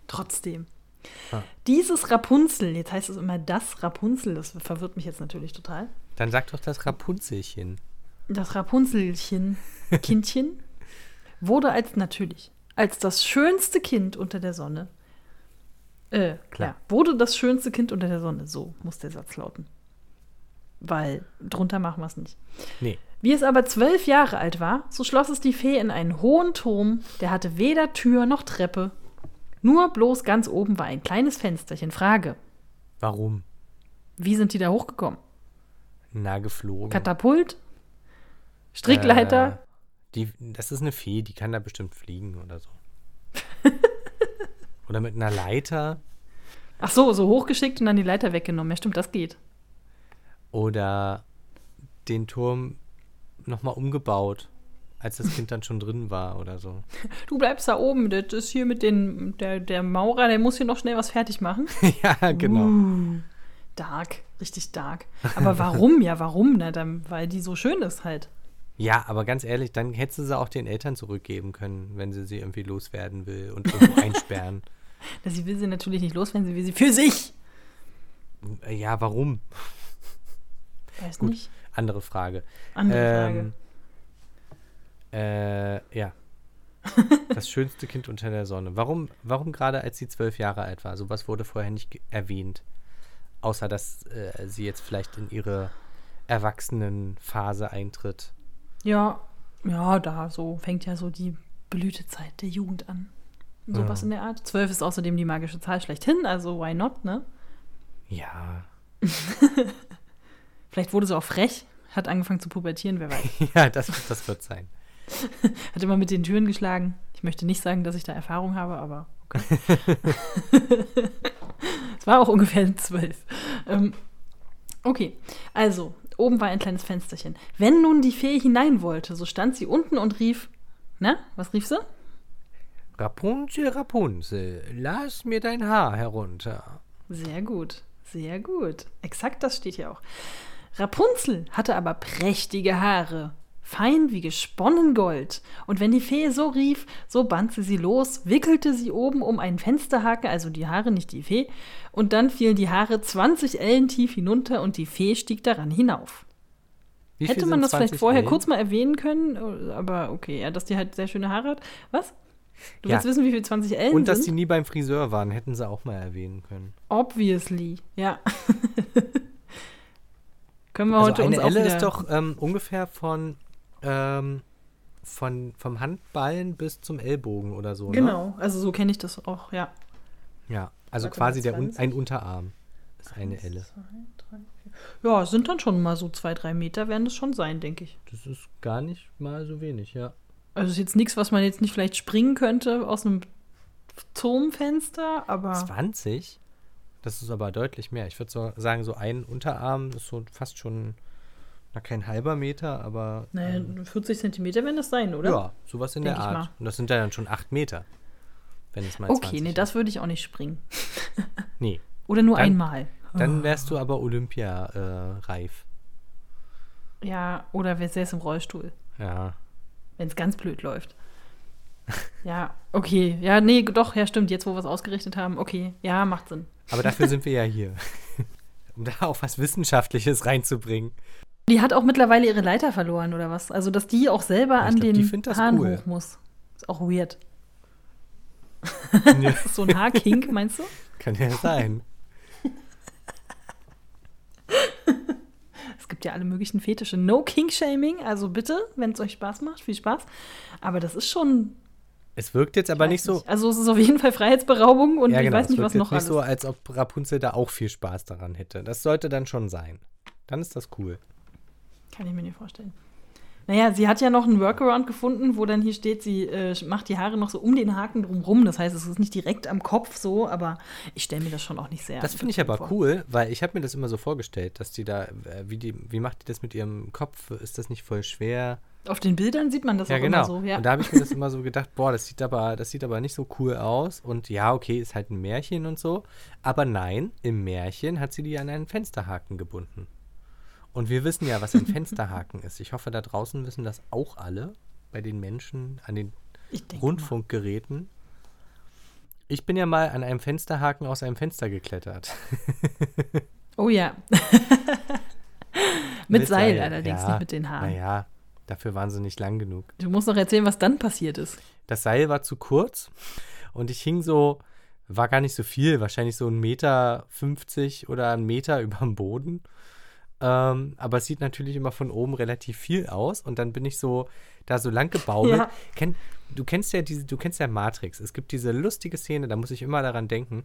Trotzdem. Ah. Dieses Rapunzel, jetzt heißt es immer das Rapunzel, das verwirrt mich jetzt natürlich total. Dann sag doch das Rapunzelchen. Das Rapunzelchen, *laughs* Kindchen, wurde als natürlich, als das schönste Kind unter der Sonne, äh, Klar. ja, wurde das schönste Kind unter der Sonne, so muss der Satz lauten. Weil drunter machen wir es nicht. Nee. Wie es aber zwölf Jahre alt war, so schloss es die Fee in einen hohen Turm, der hatte weder Tür noch Treppe. Nur bloß ganz oben war ein kleines Fensterchen. Frage: Warum? Wie sind die da hochgekommen? Na, geflogen. Katapult? Strickleiter? Äh, die, das ist eine Fee, die kann da bestimmt fliegen oder so. *laughs* Oder mit einer Leiter. Ach so, so hochgeschickt und dann die Leiter weggenommen. Ja, stimmt, das geht. Oder den Turm nochmal umgebaut, als das Kind dann schon drin war oder so. *laughs* Du bleibst da oben. Das ist hier mit den, der, der Maurer, der muss hier noch schnell was fertig machen. *laughs* ja, genau. Uh, dark, richtig dark. Aber warum? ja, warum? Na, dann, weil die so schön ist halt. Ja, aber ganz ehrlich, dann hättest du sie auch den Eltern zurückgeben können, wenn sie sie irgendwie loswerden will und irgendwo *laughs* einsperren. Na, sie will sie natürlich nicht loswerden, sie will sie für sich. Ja, warum? Weiß Gut. nicht. Andere Frage. Andere Ähm, äh, ja. *laughs* Das schönste Kind unter der Sonne. Warum, warum gerade als sie zwölf Jahre alt war? Sowas wurde vorher nicht erwähnt. Außer, dass äh, sie jetzt vielleicht in ihre Erwachsenenphase eintritt. Ja, ja, da so fängt ja so die Blütezeit der Jugend an. Sowas Ja. in der Art. Zwölf ist außerdem die magische Zahl schlechthin, also why not, ne? Ja. *laughs* Vielleicht wurde sie auch frech, hat angefangen zu pubertieren, wer weiß. *laughs* Ja, das, das wird sein. *laughs* Hat immer mit den Türen geschlagen. Ich möchte nicht sagen, dass ich da Erfahrung habe, aber okay. *laughs* es war auch ungefähr zwölf. Ähm, okay, also, oben war ein kleines Fensterchen. Wenn nun die Fee hinein wollte, so stand sie unten und rief, na, was rief sie? Rapunzel, Rapunzel, lass mir dein Haar herunter. Sehr gut, sehr gut. Exakt das steht hier auch. Rapunzel hatte aber prächtige Haare, fein wie gesponnen Gold. Und wenn die Fee so rief, so band sie sie los, wickelte sie oben um einen Fensterhaken, also die Haare, nicht die Fee, und dann fielen die Haare 20 Ellen tief hinunter und die Fee stieg daran hinauf. Wie Hätte man das vielleicht 20 vorher Ellen? kurz mal erwähnen können, aber okay, ja, dass die halt sehr schöne Haare hat. Was? Du Ja. willst wissen, wie viel 20 Ellen Und dass sind? sie nie beim Friseur waren, hätten sie auch mal erwähnen können. Obviously, ja. *laughs* Können wir Also heute eine uns Elle ist doch ähm, ungefähr von, ähm, von vom Handballen bis zum Ellbogen oder so. Ne? Genau, also so kenne ich das auch, ja. Ja, also Warte quasi der Un 20? ein Unterarm ist eine Elle. Zwei, drei. Ja, sind dann schon mal so zwei, drei Meter, werden es schon sein, denke ich. Das ist gar nicht mal so wenig, ja. Also ist jetzt nichts, was man jetzt nicht vielleicht springen könnte aus einem Turmfenster, aber 20? Das ist aber deutlich mehr. Ich würde so sagen, so ein Unterarm ist so fast schon, na kein halber Meter, aber naja, ähm, 40 Zentimeter werden das sein, oder? ja, sowas in Denk der Art. Und das sind ja dann schon acht Meter. Wenn es mal Okay, 20 nee, ist. das würde ich auch nicht springen. *laughs* Nee, Oder nur Dann- einmal. dann wärst du aber Olympia-reif. Ja, oder wer säß im Rollstuhl, ja. wenn es ganz blöd läuft. *laughs* Ja, okay. Ja, nee, doch, ja, stimmt. Jetzt, wo wir es ausgerichtet haben, okay. Ja, macht Sinn. Aber dafür *laughs* sind wir ja hier. um da auch was Wissenschaftliches reinzubringen. Die hat auch mittlerweile ihre Leiter verloren, oder was? Also, dass die auch selber ich an glaub, den Haaren cool. hoch muss. Ist auch weird. Ja, Ist *laughs* so ein Haarkink, meinst du? kann ja sein. Es gibt ja alle möglichen Fetische. No Kink-Shaming, also bitte, wenn es euch Spaß macht, viel Spaß. Aber das ist schon. Es wirkt jetzt aber weiß nicht so. Also, es ist auf jeden Fall Freiheitsberaubung und ja, ich genau, weiß es nicht, was noch nicht alles. so, als ob Rapunzel da auch viel Spaß daran hätte. Das sollte dann schon sein. Dann ist das cool. Kann ich mir nicht vorstellen. Naja, sie hat ja noch einen Workaround gefunden, wo dann hier steht, sie äh, macht die Haare noch so um den Haken drumrum. Das heißt, es ist nicht direkt am Kopf so, aber ich stelle mir das schon auch nicht sehr. Das finde ich aber vor. cool, weil ich habe mir das immer so vorgestellt, dass die da, äh, wie, die, wie macht die das mit ihrem Kopf? Ist das nicht voll schwer? Auf den Bildern sieht man das ja, auch genau. immer so. Ja. Und da habe ich mir das immer so gedacht, boah, das sieht aber, das sieht aber nicht so cool aus. Und ja, okay, ist halt ein Märchen und so. Aber nein, im Märchen hat sie die an einen Fensterhaken gebunden. Und wir wissen ja, was ein Fensterhaken ist. Ich hoffe, da draußen wissen das auch alle bei den Menschen an den Rundfunkgeräten. Ich bin ja mal an einem Fensterhaken aus einem Fenster geklettert. *laughs* Oh ja. *laughs* mit, Mit Seil, Seil, allerdings, ja. nicht mit den Haaren. Naja, dafür waren sie nicht lang genug. Du musst noch erzählen, was dann passiert ist. Das Seil war zu kurz und ich hing so, war gar nicht so viel, wahrscheinlich so ein Meter 50 oder ein Meter über dem Boden. Ähm, aber es sieht natürlich immer von oben relativ viel aus und dann bin ich so da so lang gebaumelt. Ja. Kenn, du kennst ja diese, du kennst ja Matrix. Es gibt diese lustige Szene, da muss ich immer daran denken,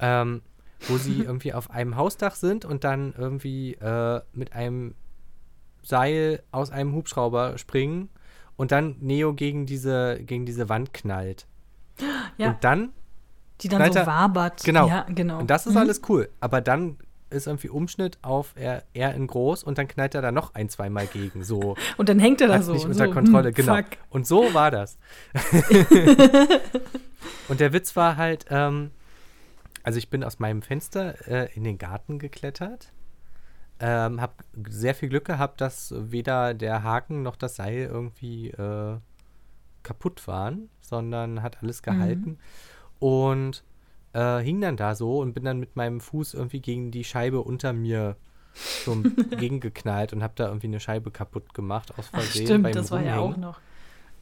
ähm, wo sie *laughs* irgendwie auf einem Hausdach sind und dann irgendwie äh, mit einem Seil aus einem Hubschrauber springen und dann Neo gegen diese, gegen diese Wand knallt. Ja. Und dann, Die dann Knallt so er- wabert. genau. Ja, genau. und das ist Mhm. alles cool. Aber dann ist irgendwie Umschnitt auf er, er in groß und dann knallt er da noch ein, zweimal gegen. So *laughs* Und dann hängt er da so. nicht und unter so, Kontrolle, hm, genau. Fuck. Und so war das. *laughs* und der Witz war halt, ähm, also ich bin aus meinem Fenster äh, in den Garten geklettert. Ähm, hab sehr viel Glück gehabt, dass weder der Haken noch das Seil irgendwie äh, kaputt waren, sondern hat alles gehalten. Und äh, hing dann da so und bin dann mit meinem Fuß irgendwie gegen die Scheibe unter mir so *laughs* gegengeknallt und habe da irgendwie eine Scheibe kaputt gemacht aus Ach, Versehen. stimmt, beim das war ja auch noch.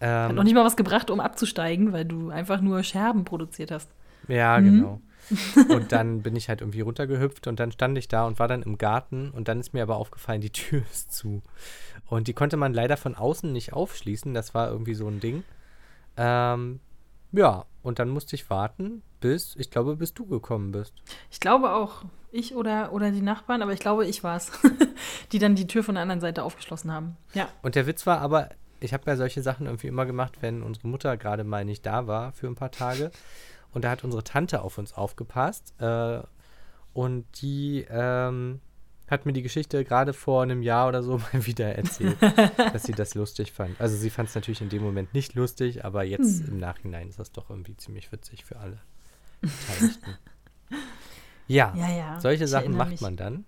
Hat Ähm, noch nicht mal was gebracht, um abzusteigen, weil du einfach nur Scherben produziert hast. Ja, Mhm. genau. *laughs* Und dann bin ich halt irgendwie runtergehüpft und dann stand ich da und war dann im Garten und dann ist mir aber aufgefallen, die *laughs* Tür ist zu. Und die konnte man leider von außen nicht aufschließen, das war irgendwie so ein Ding. Ähm, ja, und dann musste ich warten, bis, ich glaube, bis du gekommen bist. Ich glaube auch, ich oder, oder die Nachbarn, aber ich glaube, ich war es, *laughs* die dann die Tür von der anderen Seite aufgeschlossen haben. Ja. Und der Witz war aber, ich habe ja solche Sachen irgendwie immer gemacht, wenn unsere Mutter gerade mal nicht da war für ein paar Tage. Und da hat unsere Tante auf uns aufgepasst. Äh, und die ähm, hat mir die Geschichte gerade vor einem Jahr oder so *laughs* mal wieder erzählt, *laughs* dass sie das lustig fand. Also sie fand es natürlich in dem Moment nicht lustig, aber jetzt Hm. im Nachhinein ist das doch irgendwie ziemlich witzig für alle Beteiligten. *laughs* ja, Ja, ja. solche Ich Sachen macht mich. man dann.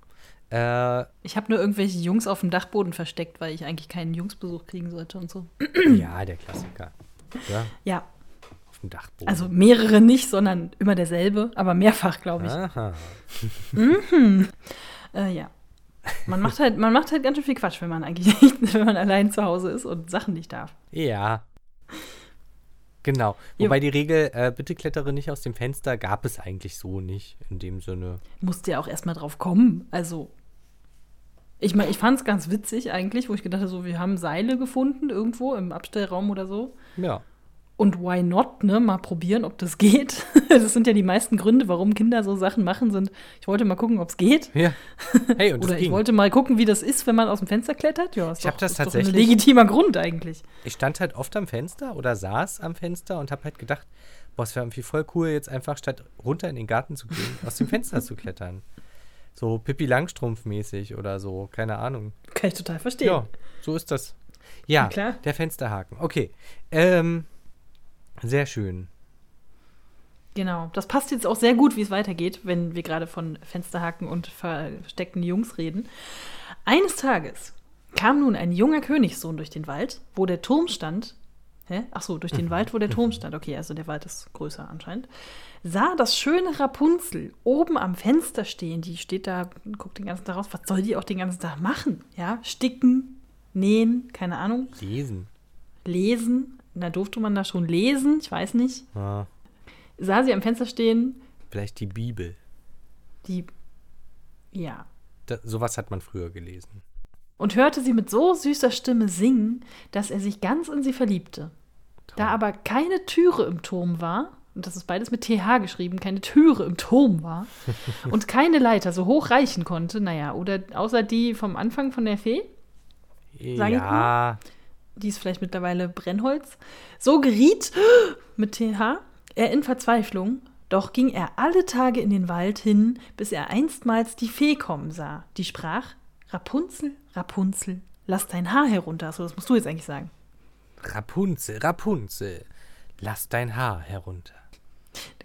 Äh, Ich habe nur irgendwelche Jungs auf dem Dachboden versteckt, weil ich eigentlich keinen Jungsbesuch kriegen sollte und so. *clears throat* ja, der Klassiker. Ja, Ja, auf dem Dachboden. also mehrere nicht, sondern immer derselbe, aber mehrfach, glaube ich. Aha. Äh, ja. Man macht halt, man macht halt ganz schön viel Quatsch, wenn man eigentlich *laughs* nicht, wenn man allein zu Hause ist und Sachen nicht darf. Ja. Genau. Jo. Wobei die Regel, äh, bitte klettere nicht aus dem Fenster, gab es eigentlich so nicht in dem Sinne. Musste ja auch erstmal drauf kommen. Also, ich meine, ich fand es ganz witzig eigentlich, wo ich gedacht habe, so, wir haben Seile gefunden irgendwo im Abstellraum oder so. Ja. Und why not, ne? Mal probieren, ob das geht. *laughs* Das sind ja die meisten Gründe, warum Kinder so Sachen machen, sind, ich wollte mal gucken, ob es geht. Ja. Hey, und *laughs* Oder ich wollte mal gucken, wie das ist, wenn man aus dem Fenster klettert. Ja, ist Ich hab doch- das ist doch tatsächlich- ein legitimer Grund eigentlich. Ich stand halt oft am Fenster oder saß am Fenster und habe halt gedacht, boah, es wäre irgendwie voll cool, jetzt einfach statt runter in den Garten zu gehen, aus dem Fenster zu klettern. So Pippi Langstrumpf-mäßig oder so, keine Ahnung. Kann ich total verstehen. Ja, so ist das. Ja, klar. der Fensterhaken. Okay. Ähm, sehr schön. Genau. Das passt jetzt auch sehr gut, wie es weitergeht, wenn wir gerade von Fensterhaken und versteckten Jungs reden. Eines Tages kam nun ein junger Königssohn durch den Wald, wo der Turm stand. Hä? Ach so, durch den Wald, wo der Turm stand. Okay, also der Wald ist größer anscheinend. Sah das schöne Rapunzel oben am Fenster stehen. Die steht da, guckt den ganzen Tag raus. Was soll die auch den ganzen Tag machen? Ja, sticken, nähen, keine Ahnung, Lesen. lesen. Na, durfte man da schon lesen? Ich weiß nicht. Ah, Sah sie am Fenster stehen, vielleicht die Bibel. die, ja, Da, sowas hat man früher gelesen. und hörte sie mit so süßer Stimme singen, dass er sich ganz in sie verliebte. Da aber keine Türe im Turm war, und das ist beides mit TH geschrieben, keine Türe im Turm war *laughs* und keine Leiter so hoch reichen konnte, naja, oder außer die vom Anfang von der Fee, Sag ich ja, die ist vielleicht mittlerweile Brennholz, so geriet mit TH er in Verzweiflung, doch ging er alle Tage in den Wald hin, bis er einstmals die Fee kommen sah, die sprach: Rapunzel, Rapunzel, lass dein Haar herunter. Achso, das musst du jetzt eigentlich sagen. Rapunzel, Rapunzel, lass dein Haar herunter.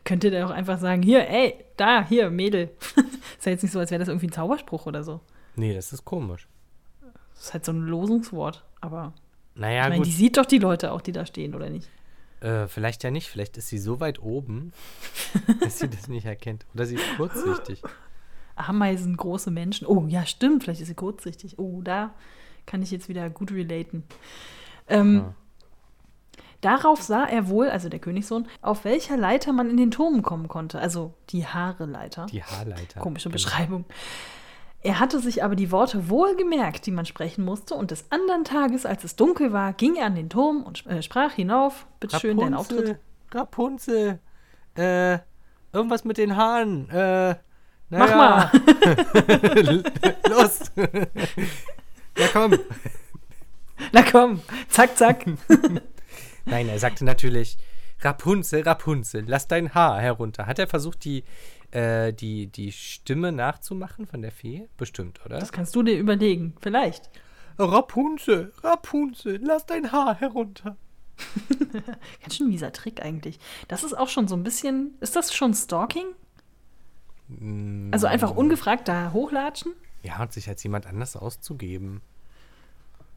Könnte der auch einfach sagen: Hier, ey, da, hier, Mädel. *laughs* ist ja jetzt nicht so, als wäre das irgendwie ein Zauberspruch oder so. Nee, das ist komisch. Das ist halt so ein Losungswort. Aber Naja, ich meine, gut. die sieht doch die Leute auch, die da stehen, oder nicht? Äh, vielleicht ja nicht. Vielleicht ist sie so weit oben, *laughs* dass sie das nicht erkennt. Oder sie ist kurzsichtig. Ameisen, große Menschen. Oh, ja, stimmt, vielleicht ist sie kurzsichtig. Oh, da kann ich jetzt wieder gut relaten. Ähm, Ja. Darauf sah er wohl, also der Königssohn, auf welcher Leiter man in den Turm kommen konnte. Also die Haare-Leiter. Die Haarleiter. Komische Genau. Beschreibung. Er hatte sich aber die Worte wohl gemerkt, die man sprechen musste, und des anderen Tages, als es dunkel war, ging er an den Turm und äh, sprach hinauf. Bitte schön, dein Auftritt. Rapunzel. Äh, irgendwas mit den Haaren. Äh, Mach naja. *laughs* Los. ja, komm. Na komm, zack, zack. *laughs* Nein, er sagte natürlich, Rapunzel, Rapunzel, lass dein Haar herunter. Hat er versucht, die, äh, die, die Stimme nachzumachen von der Fee? Bestimmt, oder? Das kannst du dir überlegen. Vielleicht. Rapunzel, Rapunzel, lass dein Haar herunter. *laughs* Ganz schön mieser Trick eigentlich. Das ist auch schon so ein bisschen. Ist das schon Stalking? Also einfach ungefragt da hochlatschen? Ja, und sich als jemand anders auszugeben.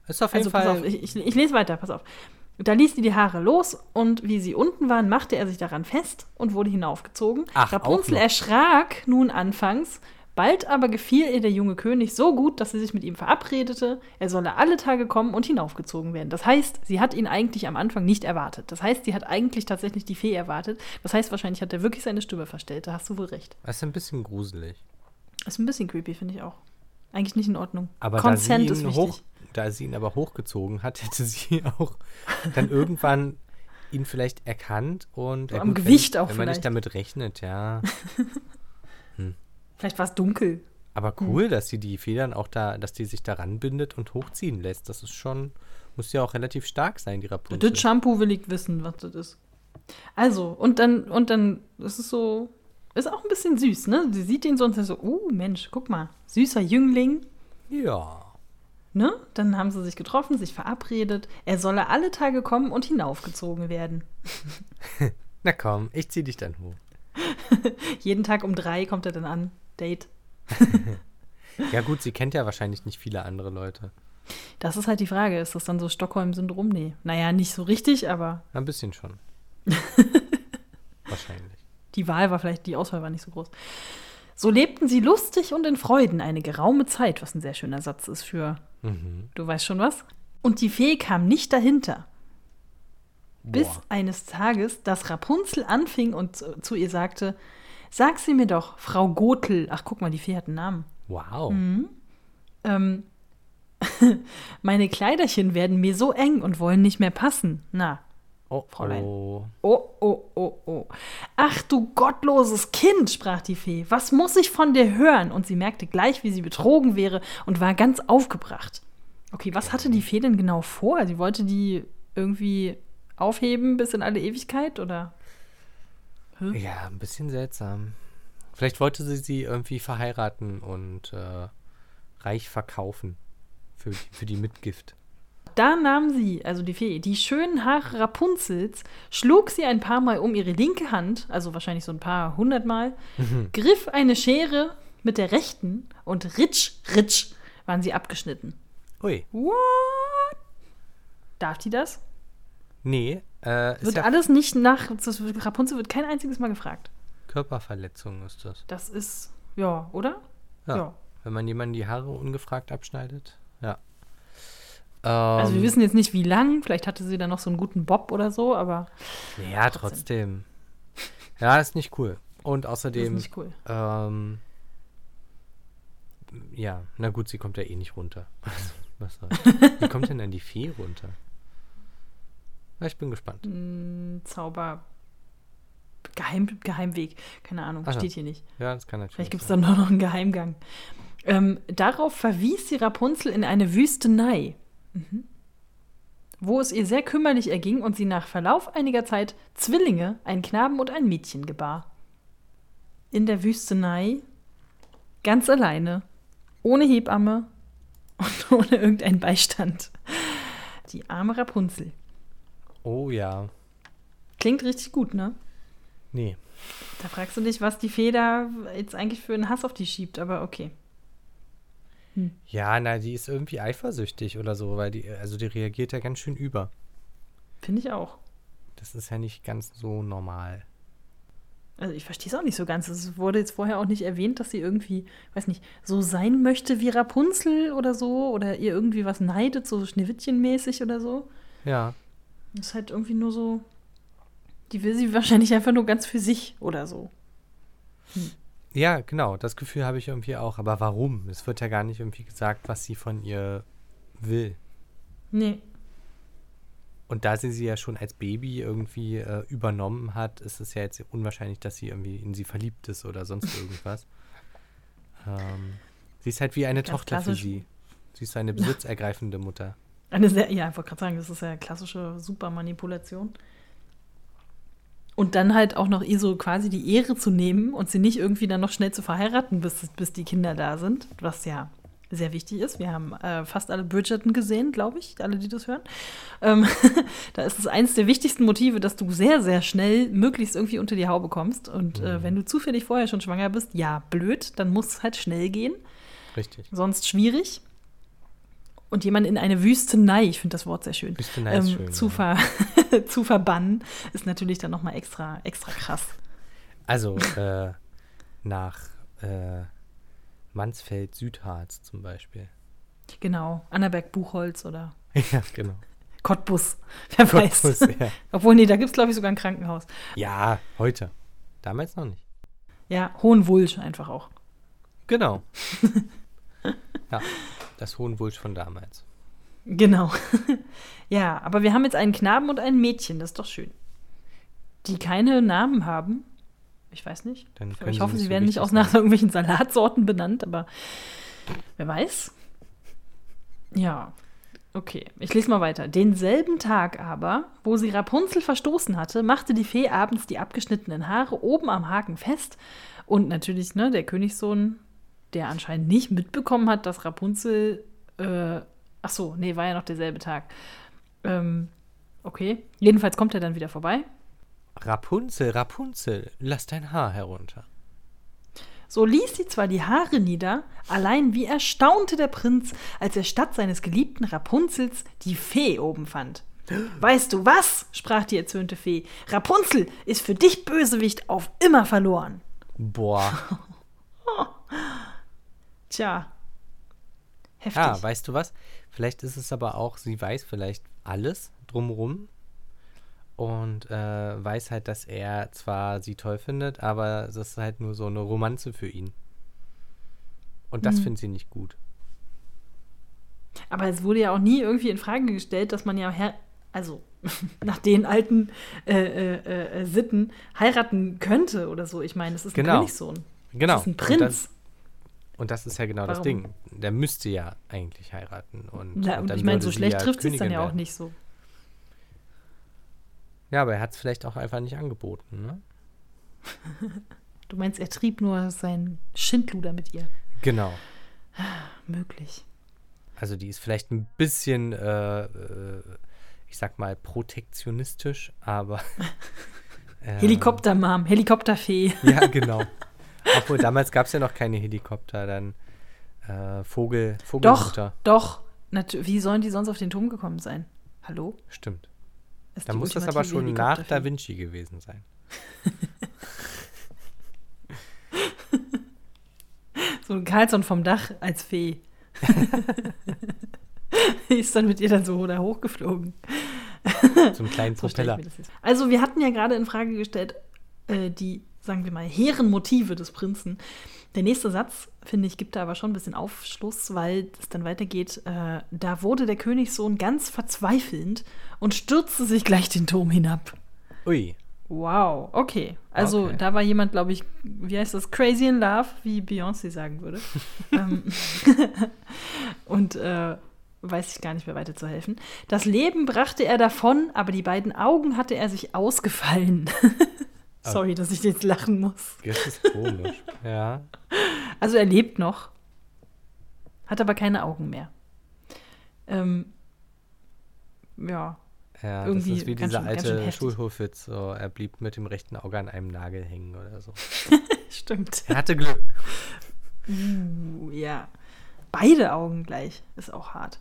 Ist auf jeden Also Fall. pass auf, ich, ich, ich lese weiter, pass auf. Da ließ sie die Haare los und wie sie unten waren, machte er sich daran fest und wurde hinaufgezogen. Ach, Rapunzel erschrak nun anfangs, bald aber gefiel ihr der junge König so gut, dass sie sich mit ihm verabredete, er solle alle Tage kommen und hinaufgezogen werden. Das heißt, sie hat ihn eigentlich am Anfang nicht erwartet. Das heißt, sie hat eigentlich tatsächlich die Fee erwartet. Das heißt, wahrscheinlich hat er wirklich seine Stimme verstellt. Da hast du wohl recht. Das ist ein bisschen gruselig. Ist ein bisschen creepy, finde ich auch. Eigentlich nicht in Ordnung. Aber Consent da ist sie ihn wichtig. hoch, da sie ihn aber hochgezogen hat, *laughs* hätte sie auch dann irgendwann ihn vielleicht erkannt und So ja am gut, Gewicht wenn, auch wenn man nicht vielleicht. damit rechnet, ja. *laughs* Vielleicht war es dunkel. Aber Hm. cool, dass sie die Federn auch da, dass die sich daran bindet und hochziehen lässt. Das ist schon, muss ja auch relativ stark sein, die Rapunzel. Das Shampoo will ich wissen, was das ist. Also, und dann, und dann, das ist so, ist auch ein bisschen süß, ne? Sie sieht ihn so und sagt so, oh Mensch, guck mal, süßer Jüngling, Ja. ne? Dann haben sie sich getroffen, sich verabredet. Er solle alle Tage kommen und hinaufgezogen werden. *laughs* Na komm, ich zieh dich dann hoch. *laughs* Jeden Tag um drei kommt er dann an. Date. *laughs* Ja gut, sie kennt ja wahrscheinlich nicht viele andere Leute. Das ist halt die Frage. Ist das dann so Stockholm-Syndrom? Nee. Naja, nicht so richtig, aber Ein bisschen schon. Die Wahl war vielleicht, die Auswahl war nicht so groß. So lebten sie lustig und in Freuden eine geraume Zeit, was ein sehr schöner Satz ist für Mhm. Du weißt schon was? Und die Fee kam nicht dahinter, bis Boah. eines Tages, dass Rapunzel anfing und zu, zu ihr sagte: Sag sie mir doch, Frau Gotel. Ach, guck mal, die Fee hat einen Namen. Wow. Mhm. Ähm, *laughs* meine Kleiderchen werden mir so eng und wollen nicht mehr passen. Na, Oh, Fräulein. oh. Oh, oh, oh, oh. Ach du gottloses Kind, sprach die Fee. Was muss ich von dir hören? Und sie merkte gleich, wie sie betrogen wäre und war ganz aufgebracht. Okay, was hatte die Fee denn genau vor? Sie wollte die irgendwie aufheben bis in alle Ewigkeit oder? Ja, ein bisschen seltsam. Vielleicht wollte sie sie irgendwie verheiraten und äh, reich verkaufen für, für die Mitgift. Da nahm sie, also die Fee, die schönen Haare Rapunzels, schlug sie ein paar Mal um ihre linke Hand, also wahrscheinlich so ein paar hundert Mal, griff eine Schere mit der rechten und ritsch, ritsch waren sie abgeschnitten. Ui. What? Darf die das? Nee, äh, Wird ja alles nicht nach. Rapunzel wird kein einziges Mal gefragt. Körperverletzung ist das. Das ist. Ja, oder? Ja. Wenn man jemanden die Haare ungefragt abschneidet. Ja. Also, wir Ähm, wissen jetzt nicht, wie lang. Vielleicht hatte sie dann noch so einen guten Bob oder so, aber Ja, trotzdem. Ja, ist nicht cool. Und das ist außerdem, nicht cool. ähm, ja, na gut, sie kommt ja eh nicht runter. *laughs* Was soll- Wie kommt denn dann die Fee runter? Na, ich bin gespannt. Ein Zauber. Geheim, Geheimweg. Keine Ahnung, Ach steht hier nicht. Ja, das kann natürlich Vielleicht gibt es dann noch einen Geheimgang. Ähm, darauf verwies sie Rapunzel in eine Wüstenei, mhm. wo es ihr sehr kümmerlich erging und sie nach Verlauf einiger Zeit Zwillinge, einen Knaben und ein Mädchen gebar. In der Wüstenei, ganz alleine, ohne Hebamme *laughs* und ohne irgendeinen Beistand. Die arme Rapunzel. Oh ja. Klingt richtig gut, ne? Nee. Da fragst du dich, was die da jetzt eigentlich für einen Hass auf die schiebt, aber okay. Ja, na, die ist irgendwie eifersüchtig oder so, weil die, also die reagiert ja ganz schön über. Finde ich auch. Das ist ja nicht ganz so normal. Also ich verstehe es auch nicht so ganz. Es wurde jetzt vorher auch nicht erwähnt, dass sie irgendwie, weiß nicht, so sein möchte wie Rapunzel oder so oder ihr irgendwie was neidet, so Schneewittchenmäßig oder so. Ja. Das ist halt irgendwie nur so, die will sie wahrscheinlich einfach nur ganz für sich oder so. Ja, genau, das Gefühl habe ich irgendwie auch. Aber warum? Es wird ja gar nicht irgendwie gesagt, was sie von ihr will. Nee. Und da sie sie ja schon als Baby irgendwie äh, übernommen hat, ist es ja jetzt unwahrscheinlich, dass sie irgendwie in sie verliebt ist oder sonst *laughs* irgendwas. ähm, sie ist halt wie eine Ganz Tochter für sie. Sie ist eine *laughs* besitzergreifende Mutter. Eine sehr, ja, ich wollte gerade sagen, das ist ja klassische Supermanipulation. Und dann halt auch noch ihr so quasi die Ehre zu nehmen und sie nicht irgendwie dann noch schnell zu verheiraten, bis, bis die Kinder da sind, was ja sehr wichtig ist. Wir haben äh, fast alle Bridgerton gesehen, glaube ich, alle, die das hören. Ähm, *laughs* da ist es eines der wichtigsten Motive, dass du sehr, sehr schnell möglichst irgendwie unter die Haube kommst. Und äh, wenn du zufällig vorher schon schwanger bist, ja, blöd, dann muss es halt schnell gehen. Richtig. Sonst schwierig. Und jemanden in eine Wüstenei, ich finde das Wort sehr schön, Wüstenei ist schön, zu, ver *laughs* *laughs* zu verbannen, ist natürlich dann nochmal extra, extra krass. Also äh, nach äh, Mansfeld Südharz zum Beispiel. Genau, Annaberg-Buchholz oder *laughs* ja, genau. Cottbus, wer weiß. Cottbus, ja. *laughs* Obwohl, nee, da gibt es, glaube ich, sogar ein Krankenhaus. ja, heute. Damals noch nicht. Ja, Hohenwulsch einfach auch. Genau. ja, das Hohenwulsch von damals. Genau. *laughs* ja, aber wir haben jetzt einen Knaben und ein Mädchen, das ist doch schön. Die keine Namen haben. Ich weiß nicht. Ich sie hoffe, sie so werden nicht auch nach irgendwelchen Salatsorten benannt, aber wer weiß. Ja, okay. Ich lese mal weiter. Denselben Tag aber, wo sie Rapunzel verstoßen hatte, machte die Fee abends die abgeschnittenen Haare oben am Haken fest. Und natürlich, ne, der Königssohn, der anscheinend nicht mitbekommen hat, dass Rapunzel. Äh, ach so, nee, war ja noch derselbe Tag. Ähm, okay. Jedenfalls kommt er dann wieder vorbei. Rapunzel, Rapunzel, lass dein Haar herunter. So ließ sie zwar die Haare nieder, allein wie erstaunte der Prinz, als er statt seines geliebten Rapunzels die Fee oben fand. Weißt du was? sprach die erzürnte Fee. Rapunzel ist für dich Bösewicht auf immer verloren. Boah. *laughs* Tja. Heftig. Ah, weißt du was? Vielleicht ist es aber auch, sie weiß vielleicht alles drumrum und äh, weiß halt, dass er zwar sie toll findet, aber es ist halt nur so eine Romanze für ihn. Und das Mhm. findet sie nicht gut. Aber es wurde ja auch nie irgendwie in Frage gestellt, dass man ja, her also *laughs* nach den alten äh, äh, äh, Sitten heiraten könnte oder so. Ich meine, es ist ein Genau. Königssohn. Genau. Es ist ein Prinz. Das, und das ist ja genau das Warum? Ding. Der müsste ja eigentlich heiraten. Und, Ja, und dann ich meine, so schlecht trifft es dann ja auch nicht so. Ja, aber er hat es vielleicht auch einfach nicht angeboten. Ne? Du meinst, er trieb nur sein Schindluder mit ihr. Genau. Möglich. Also die ist vielleicht ein bisschen, äh, äh, ich sag mal, protektionistisch, aber. *laughs* *laughs* äh, Helikoptermam, Helikopterfee. Ja, genau. Obwohl damals gab es ja noch keine Helikopter, dann äh, Vogel, Doch, Vogelmutter. doch. Natu wie sollen die sonst auf den Turm gekommen sein? Hallo? Stimmt. Da muss das aber schon nach. Da Vinci gewesen sein. *laughs* So ein Carlson vom Dach als Fee. *laughs* ist dann mit ihr dann so da hochgeflogen. So einen kleinen So Propeller. jetzt- Also wir hatten ja gerade in Frage gestellt, äh, die, sagen wir mal, hehren Motive des Prinzen. Der nächste Satz, finde ich, gibt da aber schon ein bisschen Aufschluss, weil es dann weitergeht. Äh, da wurde der Königssohn ganz verzweifelnd und stürzte sich gleich den Turm hinab. Ui. Wow, okay. Also Okay. da war jemand, glaube ich, wie heißt das, crazy in love, wie Beyoncé sagen würde. *laughs* ähm, *laughs* und äh, weiß ich gar nicht mehr weiter zu helfen. Das Leben brachte er davon, aber die beiden Augen hatte er sich ausgefallen. *laughs* Sorry, dass ich jetzt lachen muss. Das ist komisch. *laughs* ja. Also er lebt noch, hat aber keine Augen mehr. Ähm, ja, Ja, Irgendwie das ist wie dieser schön- alte. Schulhofwitz. So, er blieb mit dem rechten Auge an einem Nagel hängen oder so. *laughs* stimmt. Er hatte Glück. Uh, ja. Beide Augen gleich ist auch hart.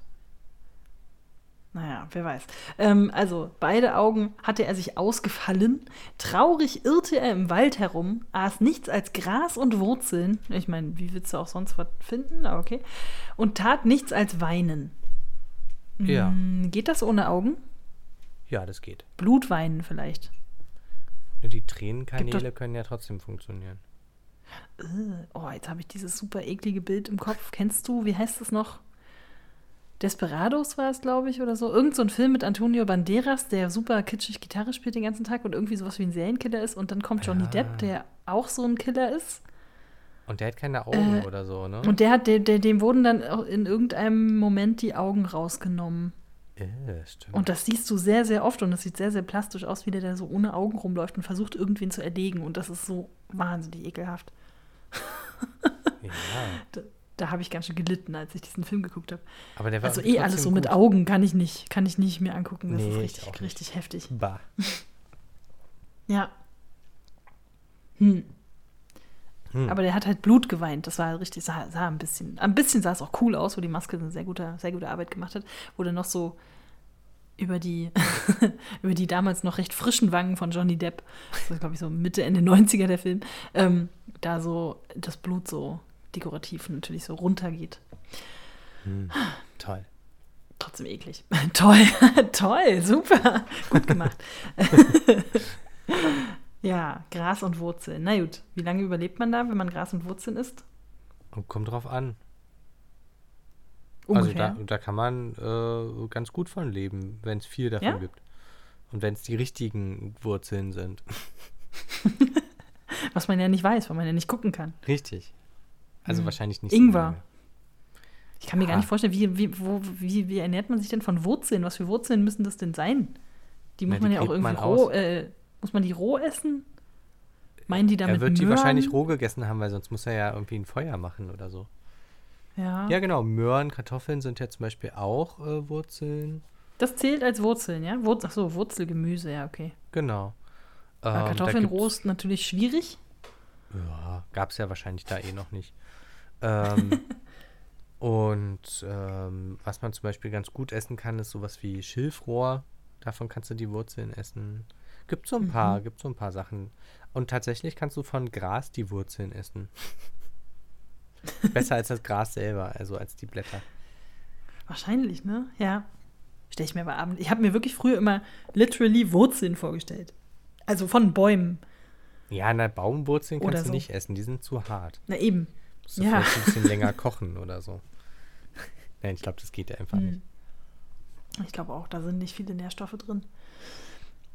Naja, wer weiß. Ähm, also, beide Augen hatte er sich ausgefallen. Traurig irrte er im Wald herum, aß nichts als Gras und Wurzeln. Ich meine, wie willst du auch sonst was finden? Aber okay. Und tat nichts als weinen. Ja. Mm, Geht das ohne Augen? Ja, das geht. Blutweinen vielleicht. Die Tränenkanäle können ja trotzdem funktionieren. Äh, Oh, jetzt habe ich dieses super eklige Bild im Kopf. Kennst du, wie heißt es noch? Desperados war es, glaube ich, oder so. Irgend so ein Film mit Antonio Banderas, der super kitschig Gitarre spielt den ganzen Tag und irgendwie sowas wie ein Serienkiller ist. Und dann kommt Johnny Ja. Depp, der auch so ein Killer ist. Und der hat keine Augen Äh, oder so, ne? Und der hat, der, der, dem wurden dann auch in irgendeinem Moment die Augen rausgenommen. Äh, stimmt. Und das siehst du sehr, sehr oft und das sieht sehr, sehr plastisch aus, wie der da so ohne Augen rumläuft und versucht, irgendwen zu erlegen. Und das ist so wahnsinnig ekelhaft. ja. *laughs* Da, habe ich ganz schön gelitten, als ich diesen Film geguckt habe. Aber der war Also eh alles so trotzdem mit gut. Augen kann ich nicht, kann ich nicht mehr angucken. Das Nee, ist ich richtig, richtig heftig. Bah. *laughs* Ja. Hm. Hm. Aber der hat halt Blut geweint. Das war richtig, sah, sah ein bisschen, ein bisschen sah es auch cool aus, wo die Maske eine sehr gute, sehr gute Arbeit gemacht hat, wo dann noch so über die, *laughs* über die damals noch recht frischen Wangen von Johnny Depp, das ist glaube ich so Mitte, Ende 90er der Film, ähm, da so das Blut so dekorativ natürlich so runtergeht. Hm. Toll. Trotzdem eklig. *laughs* toll, *laughs* toll, super, gut gemacht. *laughs* ja, Gras und Wurzeln. Na gut, wie lange überlebt man da, wenn man Gras und Wurzeln isst? Und kommt drauf an. Ungefähr. Also da, da kann man äh, ganz gut von leben, wenn es viel davon Ja? gibt. Und wenn es die richtigen Wurzeln sind. Was man ja nicht weiß, weil man ja nicht gucken kann. Richtig. Also wahrscheinlich nicht Ingwer. lange. Ich kann mir gar Ah. nicht vorstellen, wie, wie, wo, wie, wie ernährt man sich denn von Wurzeln? Was für Wurzeln müssen das denn sein? Die Na, muss die man ja auch irgendwie roh, äh, muss man die roh essen? Meinen die damit Er wird die Möhren? wahrscheinlich roh gegessen haben, weil sonst muss er ja irgendwie ein Feuer machen oder so. Ja. Ja, genau. Möhren, Kartoffeln sind ja zum Beispiel auch äh, Wurzeln. Das zählt als Wurzeln, ja? Wurz Ach so, Wurzelgemüse, ja, okay. Genau. Ähm, Kartoffeln ist natürlich schwierig. Ja, gab es ja wahrscheinlich da eh noch nicht. Ähm, *laughs* und ähm, was man zum Beispiel ganz gut essen kann, ist sowas wie Schilfrohr. Davon kannst du die Wurzeln essen. Gibt so ein paar, gibt so ein paar Sachen. Und tatsächlich kannst du von Gras die Wurzeln essen. *laughs* Besser als das Gras selber, also als die Blätter. Wahrscheinlich, ne? Ja. Stell ich mir aber abends. Ich habe mir wirklich früher immer literally Wurzeln vorgestellt. Also von Bäumen. Ja, na, Baumwurzeln Oder kannst du so. nicht essen, die sind zu hart. Na eben. Musst du Ja. vielleicht ein bisschen *laughs* länger kochen oder so. Nein, ich glaube, das geht ja einfach Hm. nicht. Ich glaube auch, da sind nicht viele Nährstoffe drin.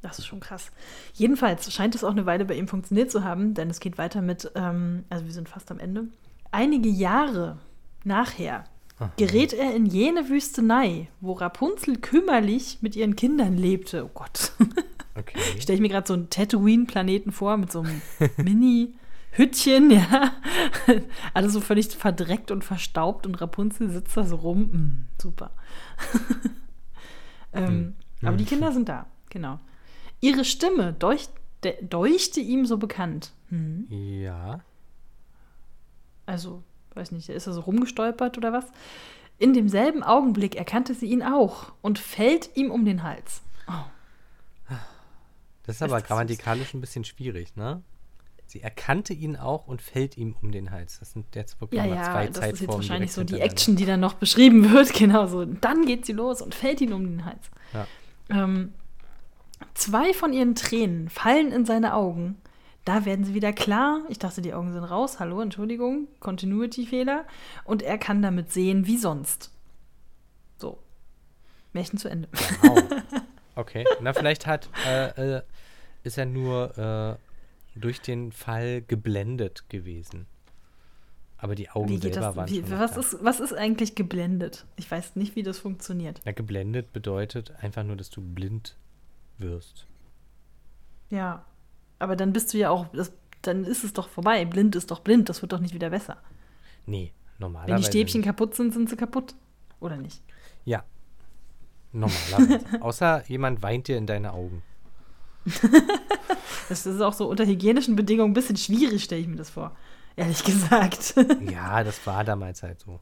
Das ist schon krass. Jedenfalls scheint es auch eine Weile bei ihm funktioniert zu haben, denn es geht weiter mit, ähm, also wir sind fast am Ende. Einige Jahre nachher Aha. gerät er in jene Wüstenei, wo Rapunzel kümmerlich mit ihren Kindern lebte. Oh Gott. Okay. *laughs* Stelle ich mir gerade so einen Tatooine-Planeten vor mit so einem *laughs* Mini-Hüttchen, ja. *laughs* Alles so völlig verdreckt und verstaubt und Rapunzel sitzt da so rum. Mm, super. *laughs* ähm, Hm. Aber die. Kinder sind da, genau. Ihre Stimme deucht, de, deuchte ihm so bekannt. Hm. Ja. Also, weiß nicht, ist er so rumgestolpert oder was? In demselben Augenblick erkannte sie ihn auch und fällt ihm um den Hals. Oh. Das ist Ist aber das grammatikalisch ein bisschen schwierig, ne? Sie erkannte ihn auch und fällt ihm um den Hals. Das sind jetzt wirklich Ja, mal ja, zwei das ist Zeitformen. jetzt wahrscheinlich so die. Action, die dann noch beschrieben *laughs* wird. Genau so. Dann geht sie los und fällt ihn um den Hals. Ja. Ähm, zwei von ihren Tränen fallen in seine Augen. Da werden sie wieder klar. Ich dachte, die Augen sind raus. Hallo, Entschuldigung. Continuity-Fehler. Und er kann damit sehen wie sonst. So. Märchen zu Ende. Wow. *laughs* Okay. Na, vielleicht hat, äh, äh, ist er nur äh, durch den Fall geblendet gewesen. Aber die Augen selber das? waren Wie, schon was, da. ist, was ist eigentlich geblendet? Ich weiß nicht, wie das funktioniert. Na, geblendet bedeutet einfach nur, dass du blind wirst. Ja. Aber dann bist du ja auch. Das, dann ist es doch vorbei. Blind ist doch blind. Das wird doch nicht wieder besser. Nee, Wenn normalerweise. die Stäbchen nicht. kaputt sind, sind sie kaputt. Oder nicht? Ja. Normalerweise. *laughs* Außer jemand weint dir in deine Augen. *laughs* Das ist auch so unter hygienischen Bedingungen ein bisschen schwierig, stelle ich mir das vor. Ehrlich *laughs* gesagt. Ja, das war damals halt so.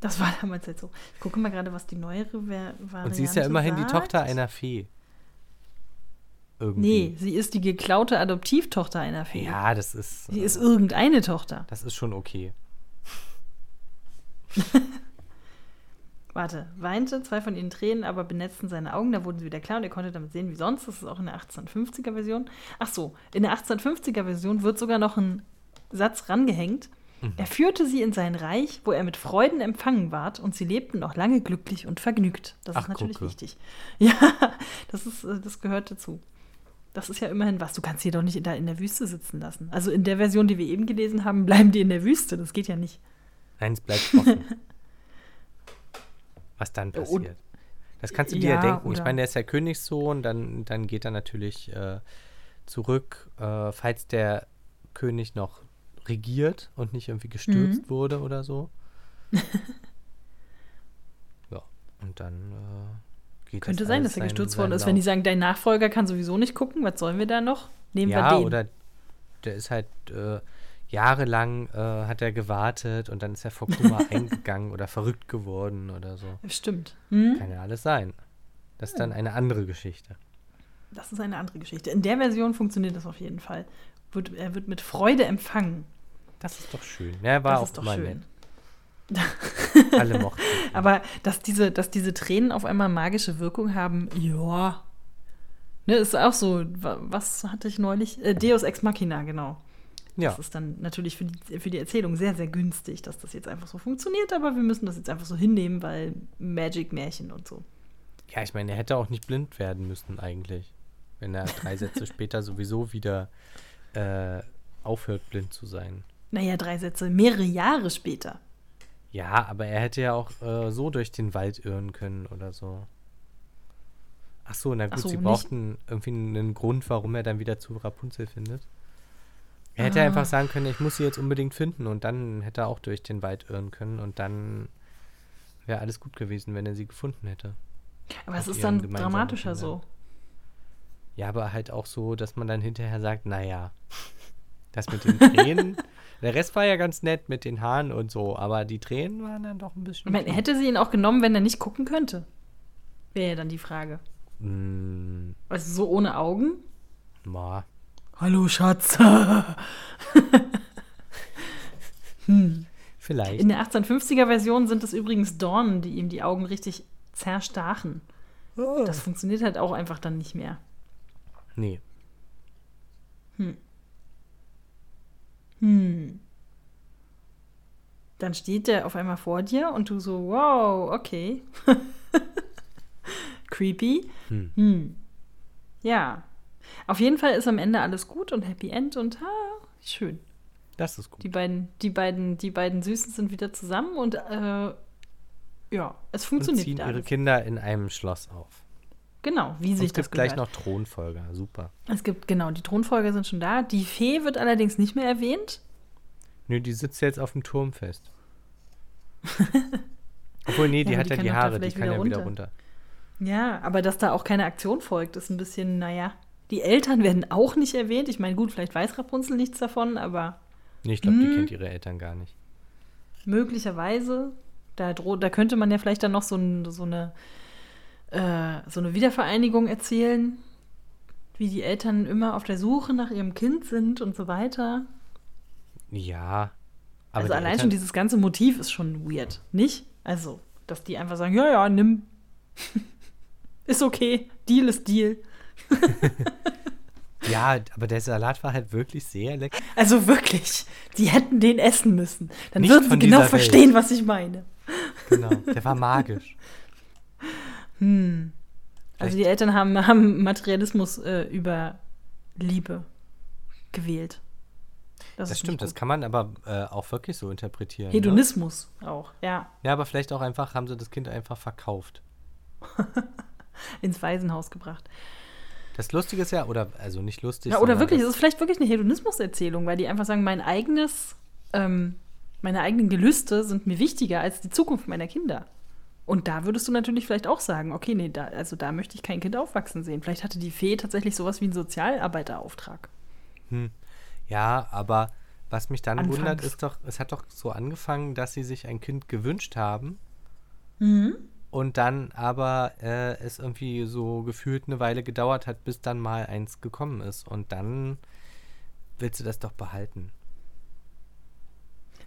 Das war damals halt so. Ich gucke mal gerade, was die neuere Ver Variante Und sie ist ja immerhin die sagt. Tochter einer Fee. Irgendwie. Nee, sie ist die geklaute Adoptivtochter einer Fee. Ja, das ist. Sie äh, ist irgendeine Tochter. das ist schon okay. *laughs* Warte, weinte, zwei von ihren Tränen, aber benetzten seine Augen, da wurden sie wieder klar und er konnte damit sehen wie sonst. Das ist auch in der 1850er Version. Ach so, in der 1850er Version wird sogar noch ein Satz rangehängt. Mhm. Er führte sie in sein Reich, wo er mit Freuden empfangen ward und sie lebten noch lange glücklich und vergnügt. Das Ach, ist natürlich gucke. wichtig. *laughs* Ja, das, ist, äh, das gehört dazu. Das ist ja immerhin was. Du kannst sie doch nicht in der, in der Wüste sitzen lassen. Also in der Version, die wir eben gelesen haben, *laughs* bleiben die in der Wüste. Das geht ja nicht. Nein, es bleibt offen. *laughs* Was dann Ja, und- passiert. Das kannst du dir ja, Ja, denken. Ich meine, der ist ja Königssohn, dann, dann geht er natürlich äh, zurück, äh, falls der König noch regiert und nicht irgendwie gestürzt Mhm. wurde oder so. *laughs* ja, und dann äh, geht Könnte sein, dass er gestürzt worden ist. Wenn die sagen, dein Nachfolger kann sowieso nicht gucken, was sollen wir da noch? Nehmen ja, wir den. oder der ist halt äh, jahrelang äh, hat er gewartet und dann ist er vor Kummer *laughs* eingegangen oder verrückt geworden oder so. Stimmt. Hm? Kann ja alles sein. Das ist dann eine andere Geschichte. Das ist eine andere Geschichte. In der Version funktioniert das auf jeden Fall. Wird, er wird mit Freude empfangen. Das ist doch schön. Ja, war das auch ist doch immer schön. nett. Alle mochten. ihn. *laughs* Aber dass diese, dass diese Tränen auf einmal magische Wirkung haben, ja. Ne, ist auch so, wa- was hatte ich neulich? Äh, Deus Ex Machina, genau. Ja, Das ist dann natürlich für die, für die Erzählung sehr, sehr günstig, dass das jetzt einfach so funktioniert, aber wir müssen das jetzt einfach so hinnehmen, weil Magic-Märchen und so. ja, ich meine, er hätte auch nicht blind werden müssen eigentlich. Wenn er drei Sätze *laughs* später sowieso wieder äh, aufhört, blind zu sein. Naja, drei Sätze, mehrere Jahre später. Ja, aber er hätte ja auch äh, so durch den Wald irren können oder so. Ach so, na gut, so, sie brauchten irgendwie einen Grund, warum er dann wieder zu Rapunzel findet. Er hätte Ah. einfach sagen können, ich muss sie jetzt unbedingt finden und dann hätte er auch durch den Wald irren können und dann wäre alles gut gewesen, wenn er sie gefunden hätte. Aber es ist dann dramatischer Kindern. so. Ja, aber halt auch so, dass man dann hinterher sagt, naja, *laughs* das mit den Tränen, *laughs* der Rest war ja ganz nett mit den Haaren und so, aber die Tränen waren dann doch ein bisschen. Viel. hätte sie ihn auch genommen, wenn er nicht gucken könnte? Wäre ja dann die Frage. Mm, Also so ohne Augen? ma. Hallo, Schatz. *laughs* Vielleicht. In der 1850er-Version sind es übrigens Dornen, die ihm die Augen richtig zerstachen. Das funktioniert halt auch einfach dann nicht mehr. nee. Hm. Dann steht der auf einmal vor dir und du so, wow, okay. *laughs* Creepy. Hm. Hm. Ja. Auf jeden Fall ist am Ende alles gut und Happy End und ha, schön. Das ist gut. Die beiden, die beiden, die beiden Süßen sind wieder zusammen und äh, ja, es Und funktioniert ziehen wieder ihre alles. Kinder in einem Schloss auf. Genau, wie Und sich es das gibt gleich noch Thronfolger. Super. Es gibt, genau, die Thronfolger sind schon da. Die Fee wird allerdings nicht mehr erwähnt. Nö, die sitzt jetzt auf dem Turm fest. *laughs* Obwohl, nee, die Ja, hat die ja die Haare, die kann ja wieder wieder runter. runter. Ja, aber dass da auch keine Aktion folgt, ist ein bisschen, naja. Die Eltern werden auch nicht erwähnt. Ich meine, gut, vielleicht weiß Rapunzel nichts davon, aber Nee, ich glaube, die Hm. kennt ihre Eltern gar nicht. möglicherweise, da, droht, da könnte man ja vielleicht dann noch so, ein, so, eine, äh, so eine Wiedervereinigung erzählen, wie die Eltern immer auf der Suche nach ihrem Kind sind und so weiter. Ja. Aber also allein Eltern, schon dieses ganze Motiv ist schon weird, nicht? Also, dass die einfach sagen, ja, ja, nimm. *laughs* ist okay, Deal ist Deal. *laughs* Ja, aber der Salat war halt wirklich sehr lecker. Also wirklich, die hätten den essen müssen. Dann Nicht würden sie genau verstehen, was ich meine. Genau. Der war magisch. *laughs* Hm. Also die Eltern haben, haben Materialismus äh, über Liebe gewählt. Das, ist stimmt, das kann man aber äh, auch wirklich so interpretieren. Ne? Hedonismus auch, ja. Ja, aber vielleicht auch einfach, haben sie das Kind einfach verkauft. *laughs* Ins Waisenhaus gebracht. Das Lustige ist ja, oder also nicht lustig. Ja, oder wirklich, es ist vielleicht wirklich eine Hedonismus-Erzählung, weil die einfach sagen, mein eigenes, ähm, meine eigenen Gelüste sind mir wichtiger als die Zukunft meiner Kinder. Und da würdest du natürlich vielleicht auch sagen, okay, nee, da, also da möchte ich kein Kind aufwachsen sehen. Vielleicht hatte die Fee tatsächlich sowas wie einen Sozialarbeiterauftrag. Ja, aber was mich dann Anfangs. wundert, ist doch, es hat doch so angefangen, dass sie sich ein Kind gewünscht haben Mhm. Und dann aber äh, es irgendwie so gefühlt eine Weile gedauert hat, bis dann mal eins gekommen ist. Und dann willst du das doch behalten.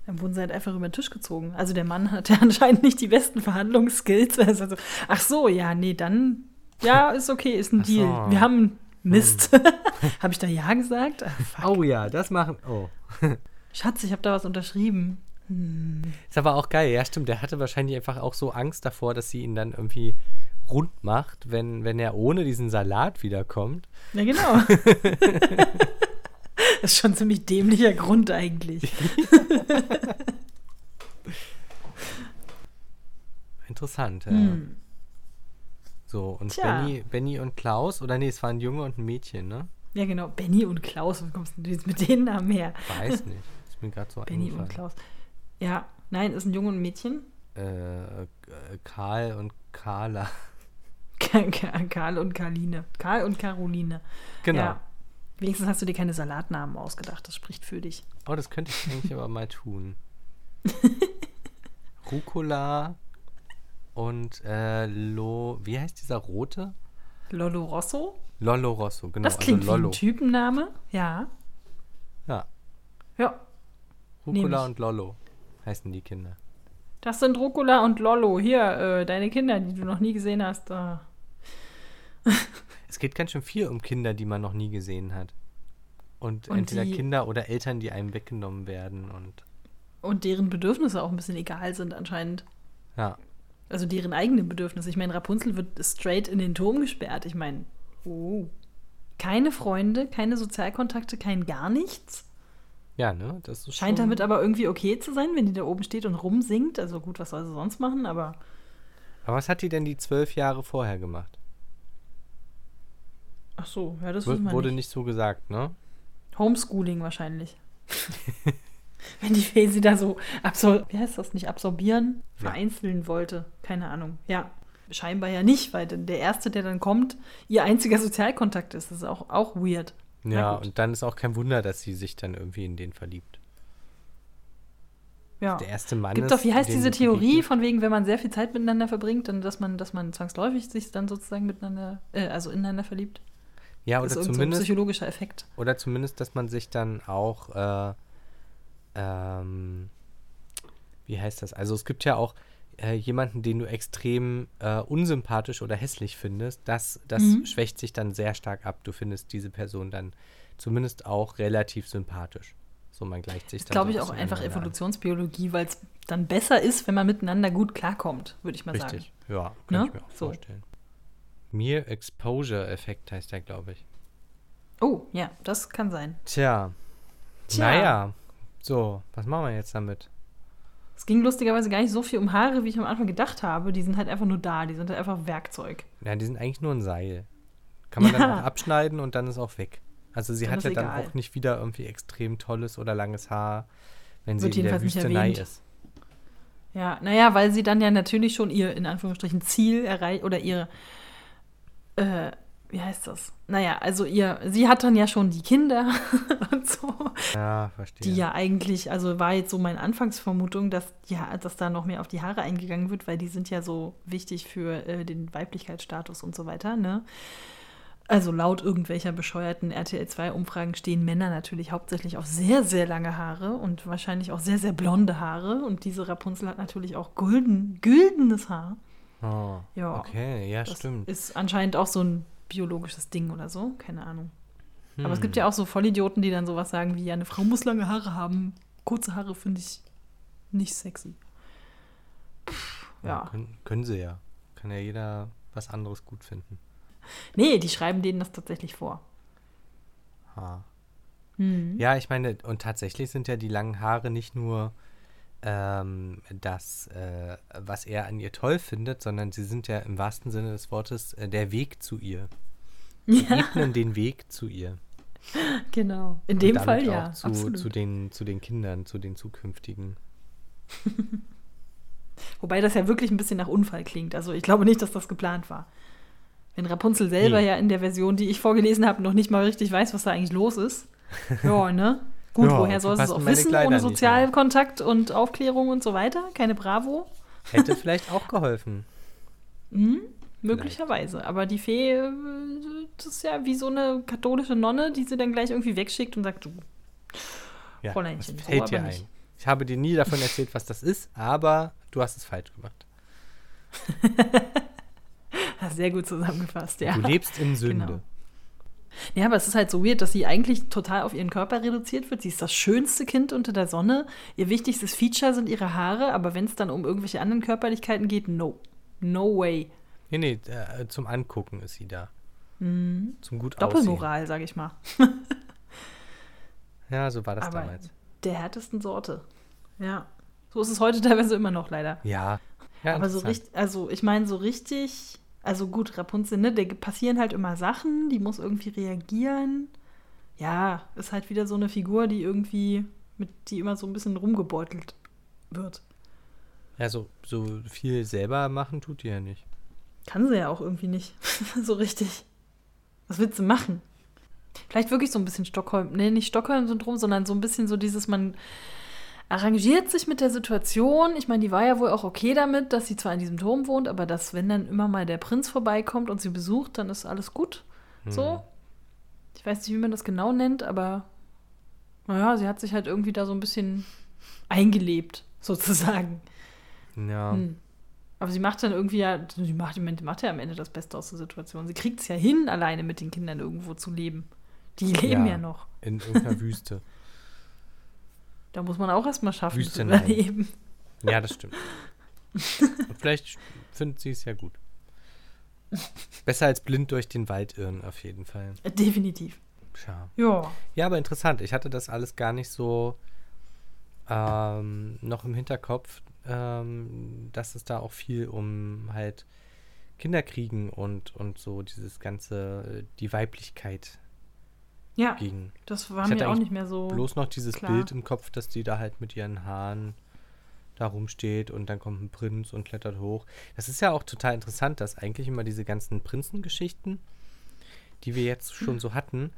Dann wurden sie halt einfach über den Tisch gezogen. Also der Mann hatte *laughs* anscheinend nicht die besten Verhandlungsskills. Also, so, ach so, ja, nee, dann, ja, ist okay, ist ein Ach so. Deal. Wir haben Mist. *laughs* habe ich da Ja gesagt? Ah. Oh ja, das machen. Oh. *laughs* Schatz, ich habe da was unterschrieben. Ist aber auch geil. Ja, stimmt. Der hatte wahrscheinlich einfach auch so Angst davor, dass sie ihn dann irgendwie rund macht, wenn, wenn er ohne diesen Salat wiederkommt. Ja, genau. *laughs* das ist schon ein ziemlich dämlicher Grund eigentlich. *laughs* Interessant, ja. Hm. So, und Tja. Benny, Benny und Klaus, oder nee, es war ein Junge und ein Mädchen, ne? Ja, genau. Benny und Klaus. Wo kommst du jetzt mit den Namen her? Weiß nicht. Ist mir gerade so Benny und. Klaus. Ja, nein, ist ein Junge und ein Mädchen. Äh, äh, Karl und Carla. *laughs* Karl und Karline. Karl und Caroline. Genau. Ja. Wenigstens hast du dir keine Salatnamen ausgedacht. Das spricht für dich. Oh, das könnte ich eigentlich aber mal tun. *laughs* Rucola und äh, Lo. Wie heißt dieser rote? Lollo Rosso? Lollo Rosso, genau. Das klingt also wie Lollo. ein Typenname. Ja. Ja, Ja. Rucola und Lollo heißen die Kinder. Das sind Rucola und Lollo. Hier, äh, deine Kinder, die du noch nie gesehen hast. Äh. Es geht ganz schön viel um Kinder, die man noch nie gesehen hat. Und, Und entweder die- Kinder oder Eltern, die einem weggenommen werden. Und Und deren Bedürfnisse auch ein bisschen egal sind anscheinend. ja, Also deren eigene Bedürfnisse. Ich meine, Rapunzel wird straight in den Turm gesperrt. Ich meine, oh. Keine Freunde, keine Sozialkontakte, kein gar nichts. Ja, ne? Das Scheint schon, damit aber irgendwie okay zu sein, wenn die da oben steht und rumsingt. Also gut, was soll sie sonst machen, aber Aber was hat die denn die zwölf Jahre vorher gemacht? ach so, ja, das W wissen wir wurde nicht. nicht so gesagt, ne? Homeschooling wahrscheinlich. *laughs* wenn die Fee sie da so absor wie heißt das, nicht absorbieren, Ja. vereinzeln wollte. Keine Ahnung. Ja, scheinbar ja nicht, weil denn der Erste, der dann kommt, ihr einziger Sozialkontakt ist. Das ist auch, auch weird. Ja, und dann ist auch kein Wunder, dass sie sich dann irgendwie in den verliebt. Ja. Der erste Mann Gibt ist, doch, wie heißt diese Theorie, von wegen, wenn man sehr viel Zeit miteinander verbringt, dann dass man, dass man zwangsläufig sich dann sozusagen miteinander, äh, also ineinander verliebt? Ja, das oder irgendein so ein zumindest, psychologischer Effekt. oder zumindest, dass man sich dann auch, äh, ähm, wie heißt das? Also es gibt ja auch äh, jemanden, den du extrem äh, unsympathisch oder hässlich findest. Das, das Mhm. schwächt sich dann sehr stark ab. Du findest diese Person dann zumindest auch relativ sympathisch. So, man gleicht sich Das dann glaube ich auch einfach an. Evolutionsbiologie, weil es dann besser ist, wenn man miteinander gut klarkommt, würde ich mal sagen. Richtig, ja, kann Ne? ich mir auch So. vorstellen. Mere Exposure Effekt heißt der, glaube ich. Oh, ja, das kann sein. Tja. Tja. Naja. So, was machen wir jetzt damit? Es ging lustigerweise gar nicht so viel um Haare, wie ich am Anfang gedacht habe. Die sind halt einfach nur da, die sind halt einfach Werkzeug. Ja, die sind eigentlich nur ein Seil. Kann man dann Ja. auch abschneiden und dann ist auch weg. Also sie Dann hat ja dann auch nicht wieder irgendwie extrem tolles oder langes Haar, wenn Wird sie in der Wüstenei ist. Ja, naja, weil sie dann ja natürlich schon ihr, in Anführungsstrichen, Ziel erreicht oder ihr, äh, wie heißt das? Naja, also ihr, sie hat dann ja schon die Kinder *laughs* und so, Ja, verstehe. die ja eigentlich, also war jetzt so meine Anfangsvermutung, dass ja, dass da noch mehr auf die Haare eingegangen wird, weil die sind ja so wichtig für äh, den Weiblichkeitsstatus und so weiter, ne? Also laut irgendwelcher bescheuerten RTL 2 Umfragen stehen Männer natürlich hauptsächlich auf sehr, sehr lange Haare und wahrscheinlich auch sehr, sehr blonde Haare. Und diese Rapunzel hat natürlich auch golden, güldenes Haar. Oh, Ja, okay, ja, Das stimmt. ist anscheinend auch so ein biologisches Ding oder so. Keine Ahnung. Aber es gibt Hm. ja auch so Vollidioten, die dann sowas sagen wie, ja, eine Frau muss lange Haare haben. Kurze Haare finde ich nicht sexy. Pff, ja. Können, können sie ja. Kann ja jeder was anderes gut finden. Nee, die schreiben denen das tatsächlich vor. Ha. Hm. Ja, ich meine, und tatsächlich sind ja die langen Haare nicht nur ähm, das, äh, was er an ihr toll findet, sondern sie sind ja im wahrsten Sinne des Wortes äh, der Weg zu ihr. *laughs* Sie Ja, ebnen den Weg zu ihr. *laughs* genau. In Und dem Fall ja. Zu, absolut. zu, den, zu den Kindern, zu den zukünftigen. *laughs* Wobei das ja wirklich ein bisschen nach Unfall klingt. Also ich glaube nicht, dass das geplant war. Wenn Rapunzel selber Nee. ja in der Version, die ich vorgelesen habe, noch nicht mal richtig weiß, was da eigentlich los ist. Ja, *laughs* ne? Gut, Ja, woher so soll sie es auch wissen, Kleider ohne. Sozialkontakt und Aufklärung und so weiter? Keine Bravo? Hätte vielleicht auch geholfen. Hm, möglicherweise. Aber die Fee, äh, das ist ja wie so eine katholische Nonne, die sie dann gleich irgendwie wegschickt und sagt, du, Ja, Fräuleinchen, so fällt aber dir ein? Ich habe dir nie davon erzählt, was das ist, aber du hast es falsch gemacht. hast *laughs* sehr gut zusammengefasst, ja. Du lebst in Sünde. Genau. Ja, aber es ist halt so weird, dass sie eigentlich total auf ihren Körper reduziert wird. Sie ist das schönste Kind unter der Sonne. Ihr wichtigstes Feature sind ihre Haare, aber wenn es dann um irgendwelche anderen Körperlichkeiten geht, no. No way. Nee, nee, äh, zum Angucken ist sie da. Mhm. Zum gut Doppelmoral, sag ich mal. *laughs* Ja, so war das aber damals. der härtesten Sorte. Ja. So ist es heute teilweise immer noch leider. Ja. ja aber so richtig, also ich meine, so richtig Also gut, Rapunzel, ne, da passieren halt immer Sachen, die muss irgendwie reagieren. Ja, ist halt wieder so eine Figur, die irgendwie, mit die immer so ein bisschen rumgebeutelt wird. Ja, so, so viel selber machen tut die ja nicht. Kann sie ja auch irgendwie nicht. *laughs* so richtig. Was willst du machen? Vielleicht wirklich so ein bisschen Stockholm, nee, nicht Stockholm-Syndrom, sondern so ein bisschen so dieses, man arrangiert sich mit der Situation. Ich meine, die war ja wohl auch okay damit, dass sie zwar in diesem Turm wohnt, aber dass, wenn dann immer mal der Prinz vorbeikommt und sie besucht, dann ist alles gut. Hm. So. Ich weiß nicht, wie man das genau nennt, aber naja, sie hat sich halt irgendwie da so ein bisschen eingelebt, *laughs* sozusagen. Ja. Hm. Aber sie macht dann irgendwie ja, sie macht, macht ja am Ende das Beste aus der Situation. Sie kriegt es ja hin, alleine mit den Kindern irgendwo zu leben. Die leben ja, Ja. noch. In irgendeiner *laughs* Wüste. Da muss man auch erstmal schaffen zu Wüstenheim. überleben. Ja, das stimmt. Und vielleicht findet sie es ja gut. Besser als blind durch den Wald irren, auf jeden Fall. Äh, Definitiv. Tja. Ja. Ja, aber interessant. Ich hatte das alles gar nicht so ähm, noch im Hinterkopf, ähm, dass es da auch viel um halt Kinderkriegen und, und so dieses ganze, äh, die Weiblichkeit Ja, ging. das war Ich mir auch nicht mehr so. Bloß noch dieses klar. Bild im Kopf, dass die da halt mit ihren Haaren da rumsteht und dann kommt ein Prinz und klettert hoch. Das ist ja auch total interessant, dass eigentlich immer diese ganzen Prinzengeschichten, die wir jetzt schon so hatten,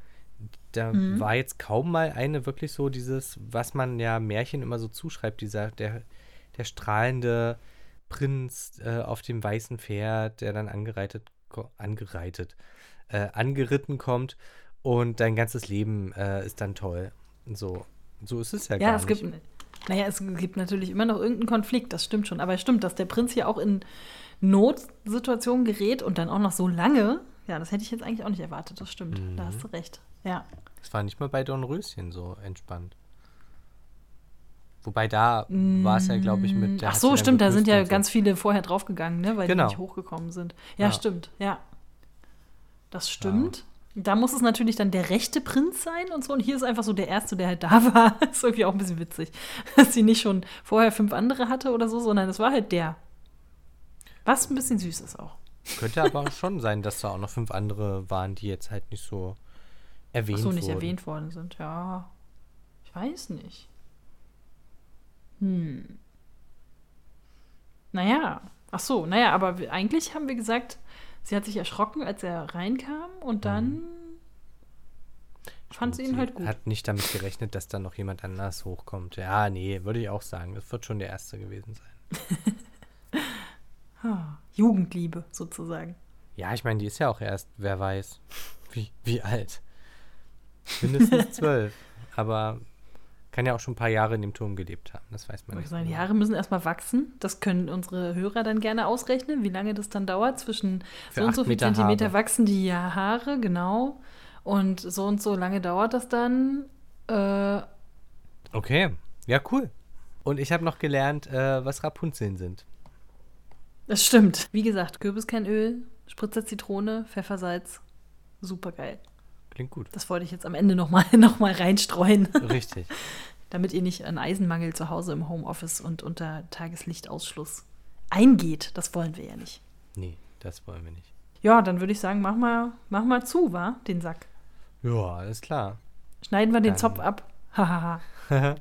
da Mhm. war jetzt kaum mal eine wirklich so dieses, was man ja Märchen immer so zuschreibt, dieser, der, der strahlende Prinz äh, auf dem weißen Pferd, der dann angereitet, angereitet, äh, angeritten kommt und dein ganzes Leben äh, ist dann toll. So, so ist es ja, Ja, gar es nicht. gibt, naja, es gibt natürlich immer noch irgendeinen Konflikt, das stimmt schon. Aber es stimmt, dass der Prinz hier auch in Notsituationen gerät und dann auch noch so lange. Ja, das hätte ich jetzt eigentlich auch nicht erwartet, das stimmt. Mhm. Da hast du recht. Ja. Es war nicht mal bei Dornröschen so entspannt. Wobei da war es ja, glaube ich, mit der Ach so, stimmt, da sind ja so. ganz viele vorher draufgegangen, ne, weil Genau. die nicht hochgekommen sind. Ja, Ja. stimmt, ja. Das stimmt. Da muss es natürlich dann der rechte Prinz sein und so. Und hier ist einfach so der erste, der halt da *laughs* war. ist irgendwie auch ein bisschen witzig, dass sie nicht schon vorher fünf andere hatte oder so, sondern es war halt der. Was ein bisschen süß ist auch. Könnte aber schon sein, dass da auch noch fünf andere waren, die jetzt halt nicht so erwähnt Ach so, nicht wurden. erwähnt worden sind. Ja, ich weiß nicht. Hm. Naja, ach so, naja, aber eigentlich haben wir gesagt, sie hat sich erschrocken, als er reinkam und dann fand sie ihn halt gut. Hat nicht damit gerechnet, dass da noch jemand anders hochkommt. Ja, nee, würde ich auch sagen. Das wird schon der Erste gewesen sein. *laughs* Ah, Jugendliebe sozusagen. Ja, ich meine, die ist ja auch erst, wer weiß, wie, wie alt. Mindestens *laughs* zwölf. Aber kann ja auch schon ein paar Jahre in dem Turm gelebt haben. Das weiß man nicht. ich sagen, die genau. Haare müssen erstmal wachsen. Das können unsere Hörer dann gerne ausrechnen, wie lange das dann dauert. Zwischen Für so und so viel Meter Zentimeter Haare. wachsen die Haare, genau. Und so und so lange dauert das dann. Äh, Okay, ja, cool. Und ich habe noch gelernt, äh, was Rapunzeln sind. Das stimmt. Wie gesagt, Kürbiskernöl, Spritzer Zitrone, Pfeffersalz. Super geil. Klingt gut. Das wollte ich jetzt am Ende nochmal *laughs* noch mal reinstreuen, Richtig. *laughs* damit ihr nicht an Eisenmangel zu Hause im Homeoffice und unter Tageslichtausschluss eingeht. Das wollen wir ja nicht. Nee, das wollen wir nicht. Ja, dann würde ich sagen, mach mal, mach mal zu, wa? Den Sack. Ja, alles klar. Schneiden wir den Dann- Zopf ab. Hahaha. *laughs*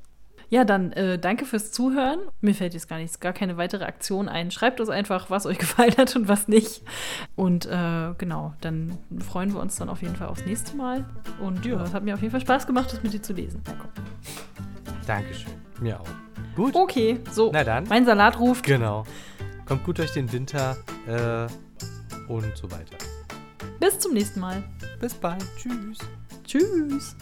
ja, dann äh, danke fürs Zuhören. Mir fällt jetzt gar nichts, gar keine weitere Aktion ein. Schreibt uns einfach, was euch *laughs* gefallen hat und was nicht. Und äh, genau, dann freuen wir uns dann auf jeden Fall aufs nächste Mal. Und ja, es hat mir auf jeden Fall Spaß gemacht, das mit dir zu lesen. Dankeschön. Mir auch. Gut. Okay, so. Na dann. Mein Salat ruft. Genau. Kommt gut durch den Winter äh, und so weiter. Bis zum nächsten Mal. Bis bald. Tschüss. Tschüss.